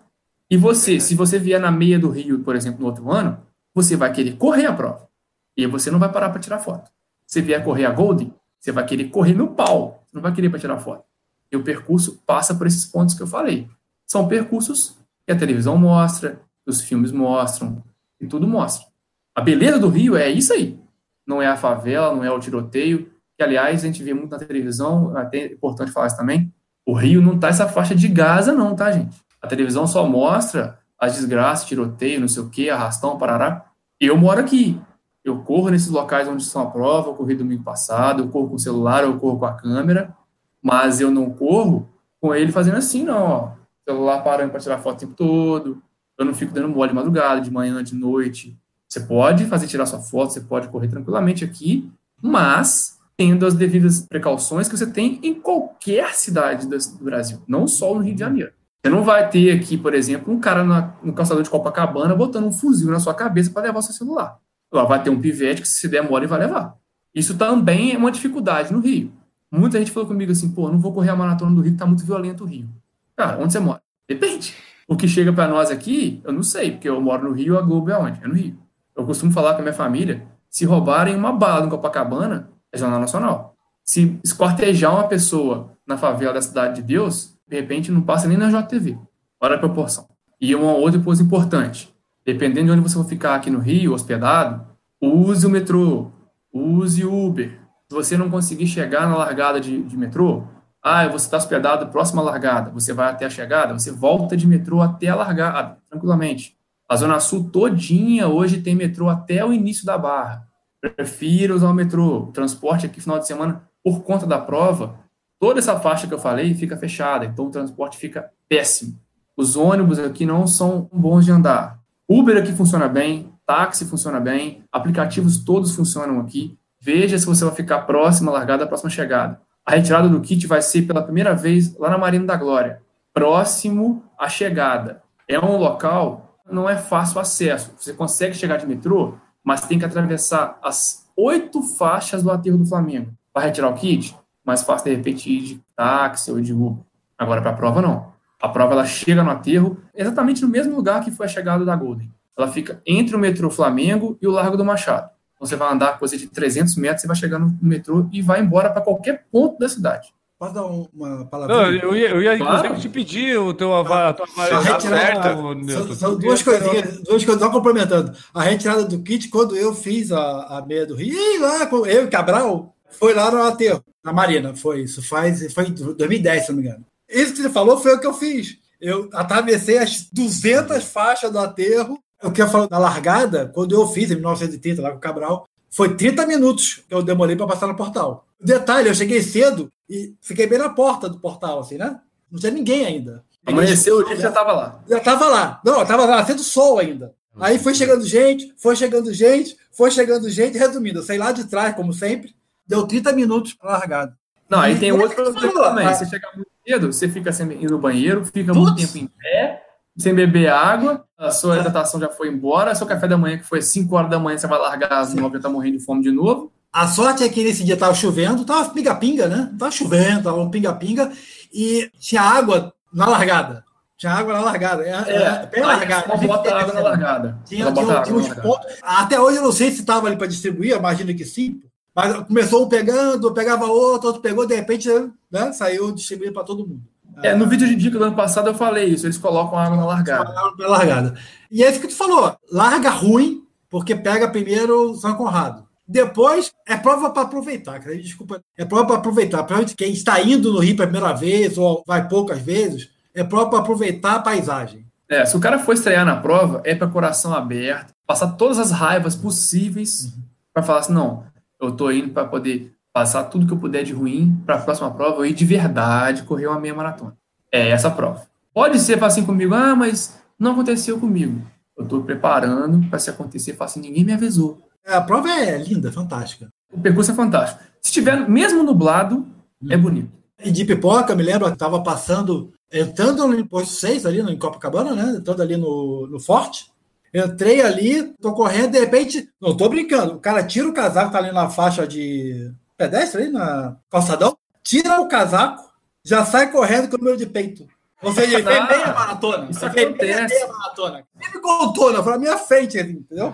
E você, se você vier na meia do Rio, por exemplo, no outro ano, você vai querer correr a prova. E você não vai parar para tirar foto. Se vier correr a Golden, você vai querer correr no pau. Você não vai querer para tirar foto. E o percurso passa por esses pontos que eu falei. São percursos que a televisão mostra, os filmes mostram, e tudo mostra. A beleza do Rio é isso aí. Não é a favela, não é o tiroteio, que aliás a gente vê muito na televisão, até é importante falar isso também. O Rio não tá essa faixa de Gaza, não, tá, gente? A televisão só mostra as desgraças, tiroteio, não sei o quê, arrastão, parará. Eu moro aqui. Eu corro nesses locais onde são a prova, eu corri domingo passado, eu corro com o celular, eu corro com a câmera, mas eu não corro com ele fazendo assim, não, ó. Celular parando para tirar foto o tempo todo, eu não fico dando mole de madrugada, de manhã, de noite. Você pode fazer tirar sua foto, você pode correr tranquilamente aqui, mas tendo as devidas precauções que você tem em qualquer cidade do Brasil, não só no Rio de Janeiro. Você não vai ter aqui, por exemplo, um cara na, no calçador de Copacabana botando um fuzil na sua cabeça para levar o seu celular. Lá vai ter um pivete que, se der mole, vai levar. Isso também é uma dificuldade no Rio. Muita gente falou comigo assim, pô, não vou correr a maratona do Rio, tá muito violento o Rio. Cara, onde você mora? Depende. O que chega para nós aqui, eu não sei, porque eu moro no Rio, a Globo é onde? É no Rio. Eu costumo falar com a minha família, se roubarem uma bala no Copacabana, é Jornal Nacional. Se esquartejar uma pessoa na favela da Cidade de Deus, de repente não passa nem na JTV. Olha a proporção. E uma outra coisa importante, dependendo de onde você for ficar aqui no Rio, hospedado, use o metrô, use o Uber. Se você não conseguir chegar na largada de, de metrô, ah, você está hospedado próximo à largada, você vai até a chegada, você volta de metrô até a largada, tranquilamente. A Zona Sul todinha hoje tem metrô até o início da barra. Prefiro usar o metrô. O transporte aqui final de semana, por conta da prova, toda essa faixa que eu falei fica fechada, então o transporte fica péssimo. Os ônibus aqui não são bons de andar. Uber aqui funciona bem, táxi funciona bem, aplicativos todos funcionam aqui. Veja se você vai ficar próximo à largada, próxima chegada. A retirada do kit vai ser pela primeira vez lá na Marina da Glória, próximo à chegada. É um local, não é fácil acesso. Você consegue chegar de metrô, mas tem que atravessar as oito faixas do aterro do Flamengo para retirar o kit. Mais fácil, de repente, ir de táxi ou de Uber. Agora, para a prova, não. A prova ela chega no aterro exatamente no mesmo lugar que foi a chegada da Golden ela fica entre o metrô Flamengo e o Largo do Machado. Então, você vai andar coisa de 300 metros, você vai chegar no metrô e vai embora para qualquer ponto da cidade. Posso dar uma palavra? Não, eu ia, eu ia claro. te pedir o teu a tua retirada. São, são duas coisinhas, duas coisas, só complementando. A retirada do kit, quando eu fiz a, a meia do Rio, e lá, eu e Cabral, foi lá no aterro, na Marina, foi isso, faz, foi em 2010, se não me engano. Isso que você falou foi o que eu fiz. Eu atravessei as 200 faixas do aterro eu quero falar da largada, quando eu fiz em 1930 lá com o Cabral, foi 30 minutos que eu demorei para passar no portal. Detalhe, eu cheguei cedo e fiquei bem na porta do portal, assim, né? Não tinha ninguém ainda. Amanheceu o dia já estava lá. Já estava lá. Não, estava lá, sendo sol ainda. Aí foi chegando gente, foi chegando gente, foi chegando gente. Resumindo, eu saí lá de trás, como sempre, deu 30 minutos para largada. Não, aí tem outro problema também. Você chega muito cedo, você fica sem ir no banheiro, fica Putz. muito tempo em pé, sem beber água, a sua hidratação já foi embora, seu café da manhã, que foi 5 horas da manhã, você vai largar às 9 e tá morrendo de fome de novo. A sorte é que nesse dia tava chovendo, tava pinga-pinga, né? Tava chovendo, tava um pinga-pinga, e tinha água na largada. Tinha água na largada. É, é, é bem largada. bota água na largada. Tinha, tinha, tinha uns pontos. Até hoje eu não sei se estava ali para distribuir, imagino que sim. Mas começou um pegando, pegava outro, outro pegou, de repente né, saiu distribuindo para todo mundo. É, no vídeo de dica do ano passado eu falei isso, eles colocam água na largada. Na largada. E é isso que tu falou, larga ruim, porque pega primeiro São Conrado. Depois é prova para aproveitar, cara. Desculpa, é prova para aproveitar. Para quem está indo no Rio pela primeira vez ou vai poucas vezes, é prova para aproveitar a paisagem. É, se o cara for estrear na prova, é para coração aberto, passar todas as raivas possíveis uhum. para falar assim, não, eu tô indo para poder passar tudo que eu puder de ruim para a próxima prova e de verdade correr uma meia maratona. É essa prova. Pode ser assim comigo, ah, mas não aconteceu comigo. Eu estou preparando para se acontecer, assim, ninguém me avisou. É, a prova é linda, fantástica. O percurso é fantástico. Se tiver mesmo nublado, hum. é bonito. E de pipoca, me lembro, estava passando, entrando no posto 6 ali no, em Copacabana, né? Entrando ali no, no Forte. Entrei ali, tô correndo, de repente, não tô brincando, o cara tira o casaco, tá ali na faixa de pedestre aí na calçadão, tira o casaco, já sai correndo com o número de peito. Ou seja, ele fez Ah, meia maratona. isso Ele fez meia, acontece. meia maratona. Ele contou, foi na minha frente, assim, entendeu?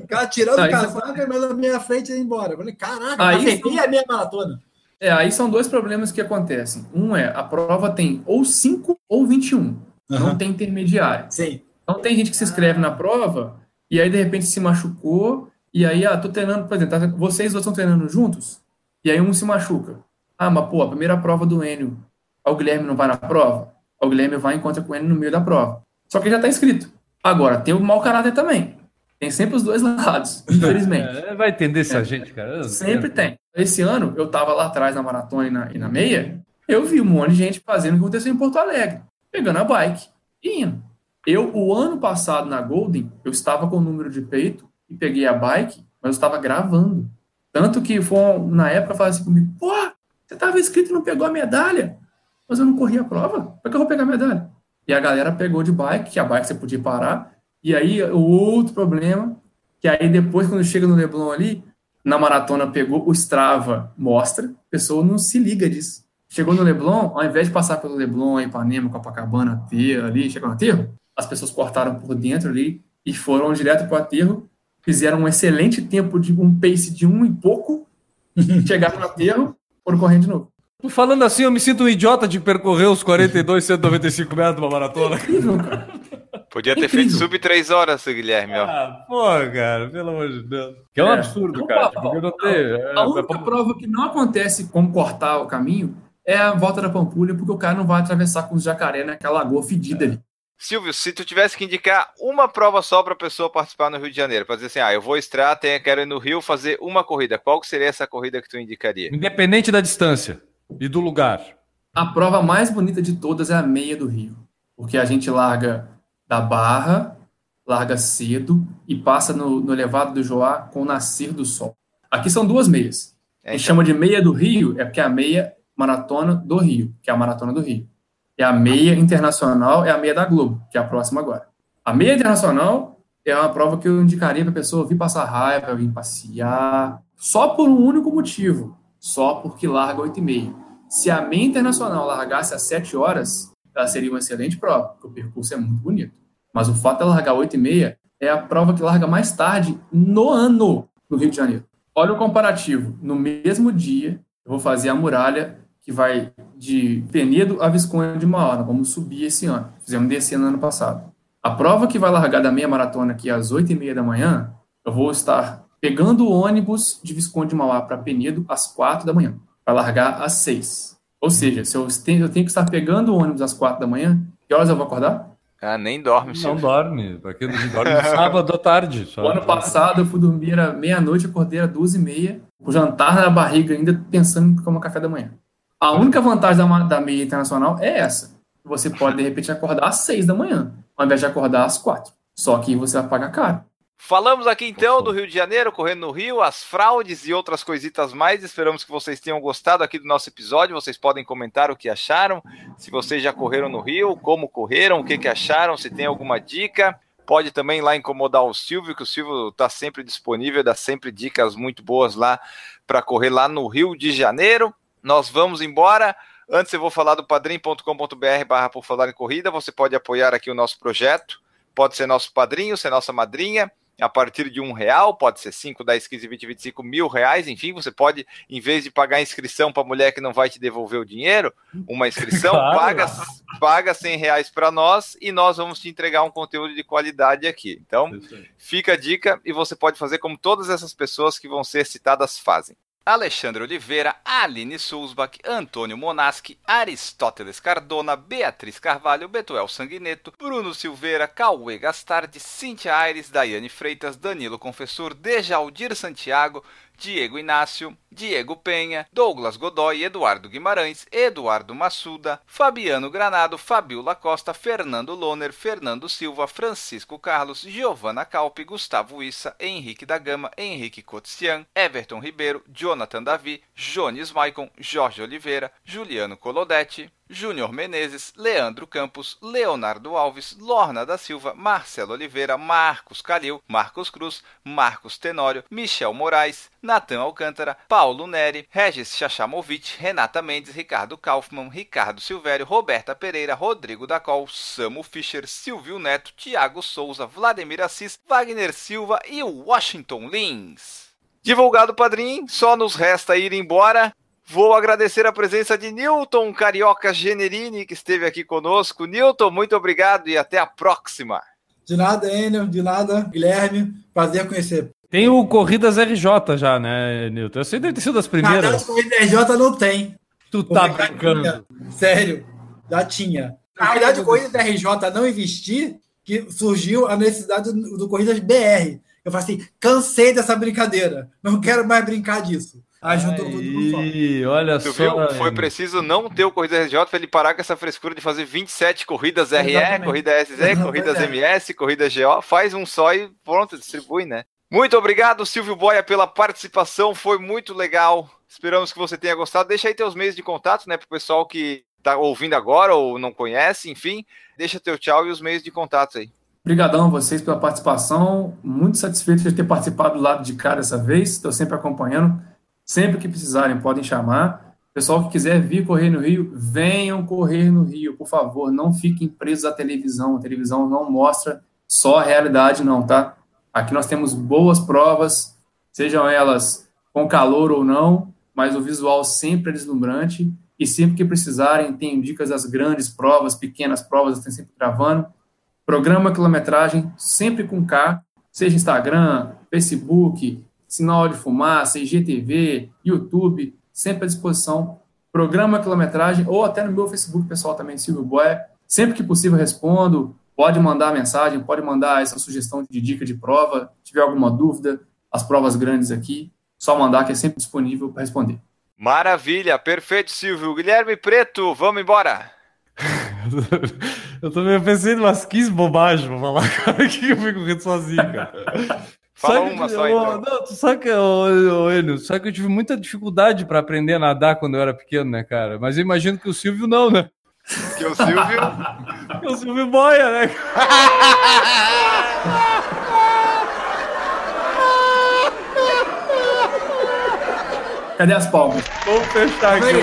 O cara tirando Ah, o casaco, mas na minha frente e embora. Eu falei, caraca, Aí fez sim. meia, maratona. É, aí são dois problemas que acontecem. Um é, a prova tem ou 5 ou 21. Não Aham. tem intermediário. Sim. Então tem gente que se inscreve na prova e aí de repente se machucou e aí, ah, tô treinando, por exemplo, tá- vocês dois estão treinando juntos e aí um se machuca. Ah, mas pô, a primeira prova do Enio, o Guilherme não vai na prova? O Guilherme vai e encontra com o Enio no meio da prova. Só que ele já tá inscrito. Agora, tem o mau caráter também. Tem sempre os dois lados, infelizmente. É, vai entender essa gente, cara. Sempre tem. Esse ano, eu tava lá atrás na maratona e na, e na meia, eu vi um monte de gente fazendo o que aconteceu em Porto Alegre, pegando a bike e indo. Eu, o ano passado na Golden, eu estava com o número de peito e peguei a bike, mas eu estava gravando. Tanto que foi, na época falaram assim comigo, pô, você estava inscrito e não pegou a medalha? Mas eu não corri a prova, por que eu vou pegar a medalha? E a galera pegou de bike, que a bike você podia parar, e aí o outro problema, que aí depois quando chega no Leblon ali, na maratona pegou o Strava, mostra, a pessoa não se liga disso. Chegou no Leblon, ao invés de passar pelo Leblon, Ipanema, Copacabana, Aterro, ali, chegou no aterro, as pessoas cortaram por dentro ali e foram direto para o aterro, fizeram um excelente tempo de um pace de um e pouco, chegaram no aterro, foram correndo de novo. Falando assim, eu me sinto um idiota de percorrer os 42, 195 metros de uma maratona. Cara. Podia ter Incrível. feito sub 3 horas, seu Guilherme, ó. Ah, pô, cara, pelo amor de Deus. Que é um É. absurdo, Não, cara. Porque eu não tenho. é, A é única pra- prova que não acontece como cortar o caminho é a volta da Pampulha, porque o cara não vai atravessar com os jacaré naquela lagoa fedida ali. Silvio, se tu tivesse que indicar uma prova só para pessoa participar no Rio de Janeiro, para dizer assim, ah, eu vou estrear, tenho, quero ir no Rio fazer uma corrida, qual que seria essa corrida que tu indicaria? Independente da distância e do lugar. A prova mais bonita de todas é a meia do Rio, porque a gente larga da Barra, larga cedo e passa no, no elevado do Joá com o nascer do sol. Aqui são duas meias. É, A gente então, chama de meia do Rio, é porque é a meia maratona do Rio, que é a maratona do Rio. E a meia internacional é a meia da Globo, que é a próxima agora. A meia internacional é uma prova que eu indicaria para a pessoa vir passar raiva, vir passear, só por um único motivo, só porque larga 8 e meia. Se a meia internacional largasse às 7 horas, ela seria uma excelente prova, porque o percurso é muito bonito. Mas o fato de ela largar 8 e meia é a prova que larga mais tarde no ano no Rio de Janeiro. Olha o comparativo. No mesmo dia, eu vou fazer a muralha que vai de Penedo a Visconde de Mauá. Vamos subir esse ano. Fizemos descer no ano passado. A prova que vai largar da meia maratona aqui às 8 e meia da manhã, eu vou estar pegando o ônibus de Visconde de Mauá para Penedo às 4 da manhã. Vai largar às 6. Ou seja, se eu tenho, eu tenho que estar pegando o ônibus às 4 da manhã, que horas eu vou acordar? ah, nem dorme, Não dorme. Pra quem não dorme sábado à tarde. Só. O ano passado eu fui dormir à meia-noite, acordei às duas e meia, o jantar na barriga ainda pensando em tomar café da manhã. A única vantagem da, da meia internacional é essa. Você pode, de repente, acordar às seis da manhã, ao invés de acordar às quatro. Só que você vai pagar caro. Falamos aqui então do Rio de Janeiro, correndo no Rio, as fraudes e outras coisitas mais. Esperamos que vocês tenham gostado aqui do nosso episódio. Vocês podem comentar o que acharam, se vocês já correram no Rio, como correram, o que, que acharam, se tem alguma dica. Pode também lá incomodar o Silvio, que o Silvio está sempre disponível, dá sempre dicas muito boas lá para correr lá no Rio de Janeiro. Nós vamos embora. Antes eu vou falar do padrim.com.br barra por falar em corrida. Você pode apoiar aqui o nosso projeto. Pode ser nosso padrinho, ser nossa madrinha a partir de um real, pode ser 5, 10, 15, 20, 25 mil reais, enfim, você pode, em vez de pagar inscrição para a mulher que não vai te devolver o dinheiro, uma inscrição, Claro. paga, paga 100 reais para nós e nós vamos te entregar um conteúdo de qualidade aqui. Então, fica a dica e você pode fazer como todas essas pessoas que vão ser citadas fazem. Alexandre Oliveira, Aline Sulzbach, Antônio Monaschi, Aristóteles Cardona, Beatriz Carvalho, Betuel Sanguineto, Bruno Silveira, Cauê Gastardi, Cintia Aires, Daiane Freitas, Danilo Confessor, Dejaldir Santiago, Diego Inácio, Diego Penha, Douglas Godoy, Eduardo Guimarães, Eduardo Massuda, Fabiano Granado, Fabiola Costa, Fernando Loner, Fernando Silva, Francisco Carlos, Giovana Calpe, Gustavo Issa, Henrique da Gama, Henrique Cotian, Everton Ribeiro, Jonathan Davi, Jones Maicon, Jorge Oliveira, Juliano Colodetti, Júnior Menezes, Leandro Campos, Leonardo Alves, Lorna da Silva, Marcelo Oliveira, Marcos Calil, Marcos Cruz, Marcos Tenório, Michel Moraes, Natan Alcântara, Paulo Neri, Regis Chachamovic, Renata Mendes, Ricardo Kaufmann, Ricardo Silvério, Roberta Pereira, Rodrigo Dacol, Samu Fischer, Silvio Neto, Tiago Souza, Vladimir Assis, Wagner Silva e Washington Lins. Divulgado padrinho, só nos resta ir embora. Vou agradecer a presença de Newton Carioca Generini, que esteve aqui conosco. Newton, muito obrigado e até a próxima. De nada, Enel, de nada, Guilherme. Prazer conhecer. Tem o Corridas RJ já, né, Newton? Eu sei que deve ter sido das primeiras. Na verdade, Corrida RJ não tem. Tu tá Como é que brincando. Sério, já tinha. Na verdade, Corrida RJ não existir, que surgiu a necessidade do, do Corridas BR. Eu falei assim, cansei dessa brincadeira. Não quero mais brincar disso. Aí juntou tudo no. Aí, olha Tu só. viu? Foi preciso não ter o Corrida RJ para ele parar com essa frescura de fazer 27 corridas RE, Exatamente. corrida SZ, corridas Pois é. MS, corrida GO. Faz um só e pronto, distribui, né? Muito obrigado, Silvio Boia, pela participação. Foi muito legal. Esperamos que você tenha gostado. Deixa aí teus meios de contato, né, pro pessoal que tá ouvindo agora ou não conhece, enfim. Deixa teu tchau e os meios de contato aí. Obrigadão a vocês pela participação. Muito satisfeito de ter participado do lado de cá dessa vez. Estou sempre acompanhando. Sempre que precisarem, podem chamar. Pessoal que quiser vir correr no Rio, venham correr no Rio, por favor. Não fiquem presos à televisão. A televisão não mostra só a realidade, não, tá? Aqui nós temos boas provas, sejam elas com calor ou não, mas o visual sempre é deslumbrante. E sempre que precisarem, tem dicas das grandes provas, pequenas provas, estão sempre gravando. Programa quilometragem, sempre com K, seja Instagram, Facebook, Sinal de Fumaça, IGTV, YouTube, sempre à disposição. Programa quilometragem, ou até no meu Facebook pessoal também, Silvio Boé. Sempre que possível respondo, pode mandar mensagem, pode mandar essa sugestão de dica de prova, se tiver alguma dúvida, as provas grandes aqui, só mandar que é sempre disponível para responder. Maravilha, perfeito, Silvio. Guilherme Preto, vamos embora. Eu também pensei em umas 15 bobagens pra falar, cara, que eu fico rindo sozinho, cara. Fala Sabe uma que- só, ô, então. Não, tu ô, ô, Enio, sabe que eu tive muita dificuldade pra aprender a nadar quando eu era pequeno, né, cara? Mas eu imagino que o Silvio não, né? Que o Silvio. Que o Silvio boia, né? Cadê as palmas? Vamos fechar aqui.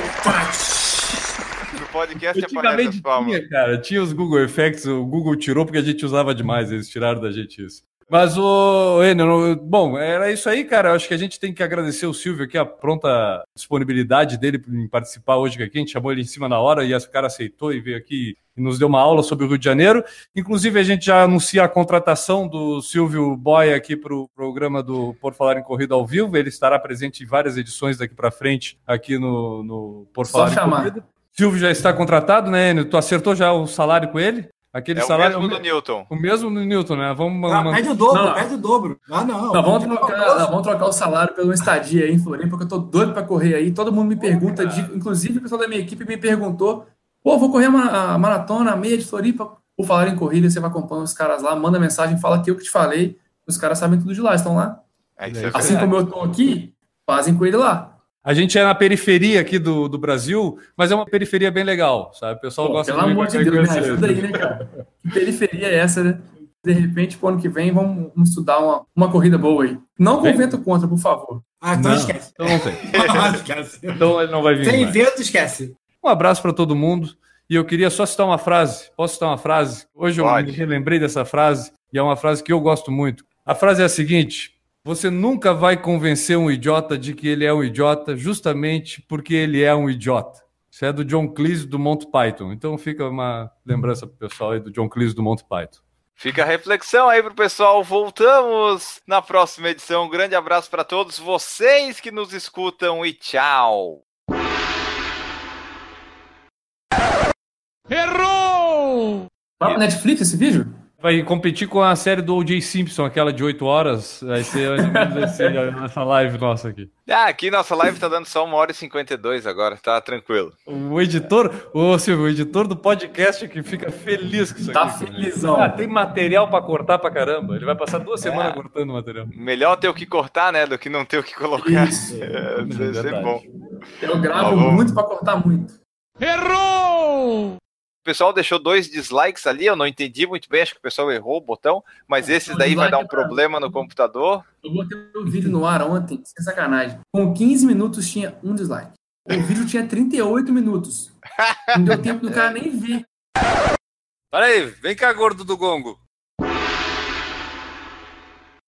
No podcast as Antigamente palmas. tinha, cara, tinha os Google Effects, o Google tirou porque a gente usava demais, eles tiraram da gente isso. Mas o Enio, bom, era isso aí, cara. Eu acho que a gente tem que agradecer o Silvio aqui, a pronta disponibilidade dele em participar hoje aqui. A gente chamou ele em cima da hora e esse cara aceitou e veio aqui e nos deu uma aula sobre o Rio de Janeiro. Inclusive, a gente já anuncia a contratação do Silvio Boy aqui para o programa do Por Falar em Corrida ao vivo. Ele estará presente em várias edições daqui para frente aqui no, no Por Só Falar chamar. em Corrida. Silvio já está contratado, né, Enio? Tu acertou já o salário com ele? Aquele É o salário mesmo do Newton. o mesmo do Newton, né? Vamos Ah, pede o dobro, Não. pede o dobro. Ah, não. Nós vamos, trocar, vamos trocar o salário pelo estadia aí em Floripa, porque eu tô doido para correr aí. Todo mundo me pergunta, de- inclusive o pessoal da minha equipe me perguntou: pô, vou correr uma a maratona, a meia de Floripa. Por falar em corrida, você vai acompanhar os caras lá, manda mensagem, fala que eu que te falei. Os caras sabem tudo de lá, estão lá. É, isso é Assim verdade. como eu tô aqui, fazem com ele lá. A gente é na periferia aqui do, do Brasil, mas é uma periferia bem legal, sabe? O pessoal Pô, gosta pelo de amor de. Deus, me ajuda aí, né, cara? Que periferia é essa, né? De repente, pro ano que vem, vamos, vamos estudar uma, uma corrida boa aí. Não com vento contra, por favor. Ah, então Não, esquece. Então não tem. Ah, esquece. Então ele não vai vir. Sem mais. vento, esquece. Um abraço para todo mundo. E eu queria só citar uma frase. Posso citar uma frase? Hoje eu Pode. me relembrei dessa frase e é uma frase que eu gosto muito. A frase é a seguinte: Você nunca vai convencer um idiota de que ele é um idiota justamente porque ele é um idiota. Isso é do John Cleese do Monty Python. Então fica uma lembrança pro pessoal aí do John Cleese do Monty Python. Fica a reflexão aí pro pessoal. Voltamos na próxima edição. Um grande abraço para todos vocês que nos escutam e tchau. Vai pro Netflix esse vídeo? Vai competir com a série do O.J. Simpson, aquela de 8 horas. Vai ser mais ou menos esse- essa live nossa aqui. Ah, aqui nossa live tá dando só 1 hora e 52 agora, tá tranquilo. O editor, ô Silvio, o editor do podcast que fica feliz com isso Tá aqui. cara. felizão. Ah, tem material pra cortar pra caramba. Ele vai passar duas É. semanas cortando material. Melhor ter o que cortar, né, do que não ter o que colocar. Isso. É, É verdade. bom. Eu gravo Tá bom. muito para cortar muito. Errou! O pessoal deixou dois dislikes ali, eu não entendi muito bem, acho que o pessoal errou o botão, mas esses daí vai dar um problema no computador. Eu botei o vídeo no ar ontem, sem sacanagem. Com 15 minutos tinha um dislike. O vídeo tinha 38 minutos. Não deu tempo do cara nem ver. Peraí, vem cá, gordo do gongo.